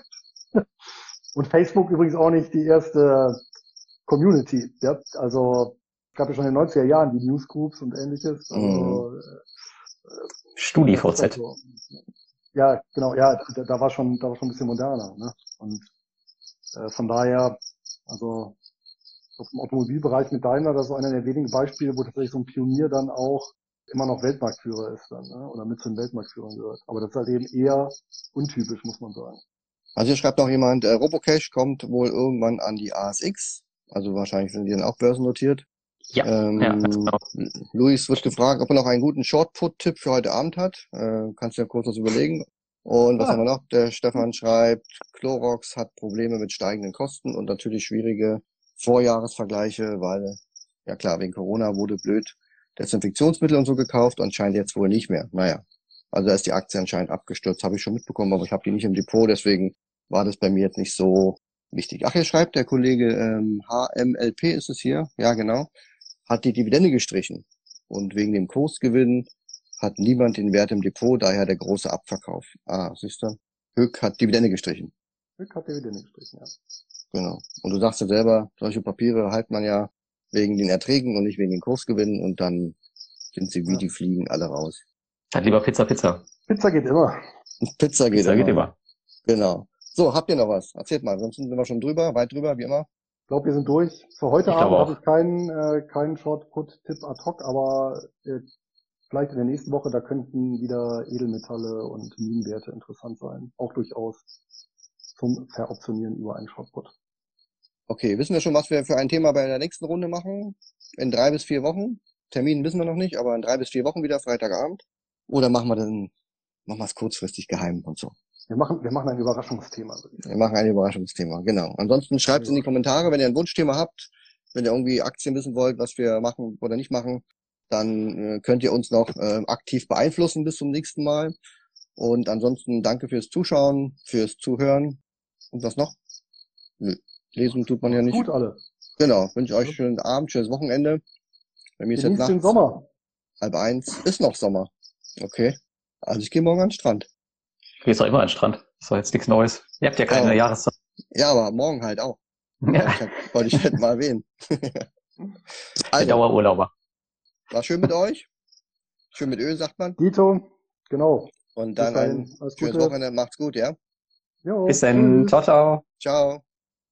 [laughs] Und Facebook übrigens auch nicht die erste Community. Ja? Also gab ja schon in den 90er Jahren die Newsgroups und ähnliches. Also, mhm. äh, StudiVZ. So. Ja, genau, ja, da, da, war schon, da war schon ein bisschen moderner. Ne? Und äh, von daher, also auf dem Automobilbereich mit Daimler, das ist einer der wenigen Beispiele, wo tatsächlich so ein Pionier dann auch immer noch Weltmarktführer ist dann, ne? oder mit zu den Weltmarktführern gehört. Aber das ist halt eben eher untypisch, muss man sagen. Also hier schreibt noch jemand, äh, Robocash kommt wohl irgendwann an die ASX. Also wahrscheinlich sind die dann auch börsennotiert. Ja, ähm, ja genau. Luis wird gefragt, ob er noch einen guten Shortput-Tipp für heute Abend hat. Äh, kannst du ja kurz was überlegen. Und was ah. haben wir noch? Der Stefan schreibt, Clorox hat Probleme mit steigenden Kosten und natürlich schwierige Vorjahresvergleiche, weil, ja klar, wegen Corona wurde blöd Desinfektionsmittel und so gekauft und scheint jetzt wohl nicht mehr. Naja, also da ist die Aktie anscheinend abgestürzt, habe ich schon mitbekommen, aber ich habe die nicht im Depot, deswegen war das bei mir jetzt nicht so wichtig. Ach, hier schreibt der Kollege ähm, HMLP ist es hier, ja genau, hat die Dividende gestrichen und wegen dem Kursgewinn hat niemand den Wert im Depot, daher der große Abverkauf. Ah, siehst du? Höck hat Dividende gestrichen. Höck hat Dividende gestrichen, ja. Genau. Und du sagst ja selber, solche Papiere halt man ja wegen den Erträgen und nicht wegen den Kursgewinnen und dann sind sie wie ja. die Fliegen alle raus. Hat lieber Pizza, Pizza. Pizza geht immer. Pizza geht Pizza immer. geht immer. Genau. So, habt ihr noch was? Erzählt mal, sonst sind wir schon drüber, weit drüber, wie immer. Ich glaube, wir sind durch. Für heute ich Abend habe ich keinen, äh, keinen Short-Put-Tipp ad hoc, aber äh, vielleicht in der nächsten Woche, da könnten wieder Edelmetalle und Minenwerte interessant sein. Auch durchaus zum Veroptionieren über einen Shortput. Okay, wissen wir schon, was wir für ein Thema bei der nächsten Runde machen? In drei bis vier Wochen? Termin wissen wir noch nicht, aber in drei bis vier Wochen wieder Freitagabend. Oder machen wir dann, machen wir es kurzfristig geheim und so. Wir machen, wir machen ein Überraschungsthema. Wir machen ein Überraschungsthema, genau. Ansonsten schreibt es in die Kommentare, wenn ihr ein Wunschthema habt, wenn ihr irgendwie Aktien wissen wollt, was wir machen oder nicht machen, dann äh, könnt ihr uns noch äh, aktiv beeinflussen bis zum nächsten Mal. Und ansonsten danke fürs Zuschauen, fürs Zuhören. Und was noch? Nö. Lesen tut man ja nicht. Gut alle. Genau. Wünsche euch schönen Abend, schönes Wochenende. Bei mir ist jetzt nachts. Sommer. Halb eins. Ist noch Sommer. Okay. Also ich gehe morgen an den Strand. Du gehst doch immer an den Strand. Das war jetzt nichts Neues. Ihr habt ja keine ja. Jahreszeit. Ja, aber morgen halt auch. [laughs] Ja. Ich, wollte ich halt mal erwähnen. [laughs] also, Dauerurlauber. War schön mit euch. Schön mit Öl, sagt man. Dito, genau. Und dann ein schönes Wochenende. Macht's gut, ja? Jo, Bis dann. Ciao, ciao. Ciao.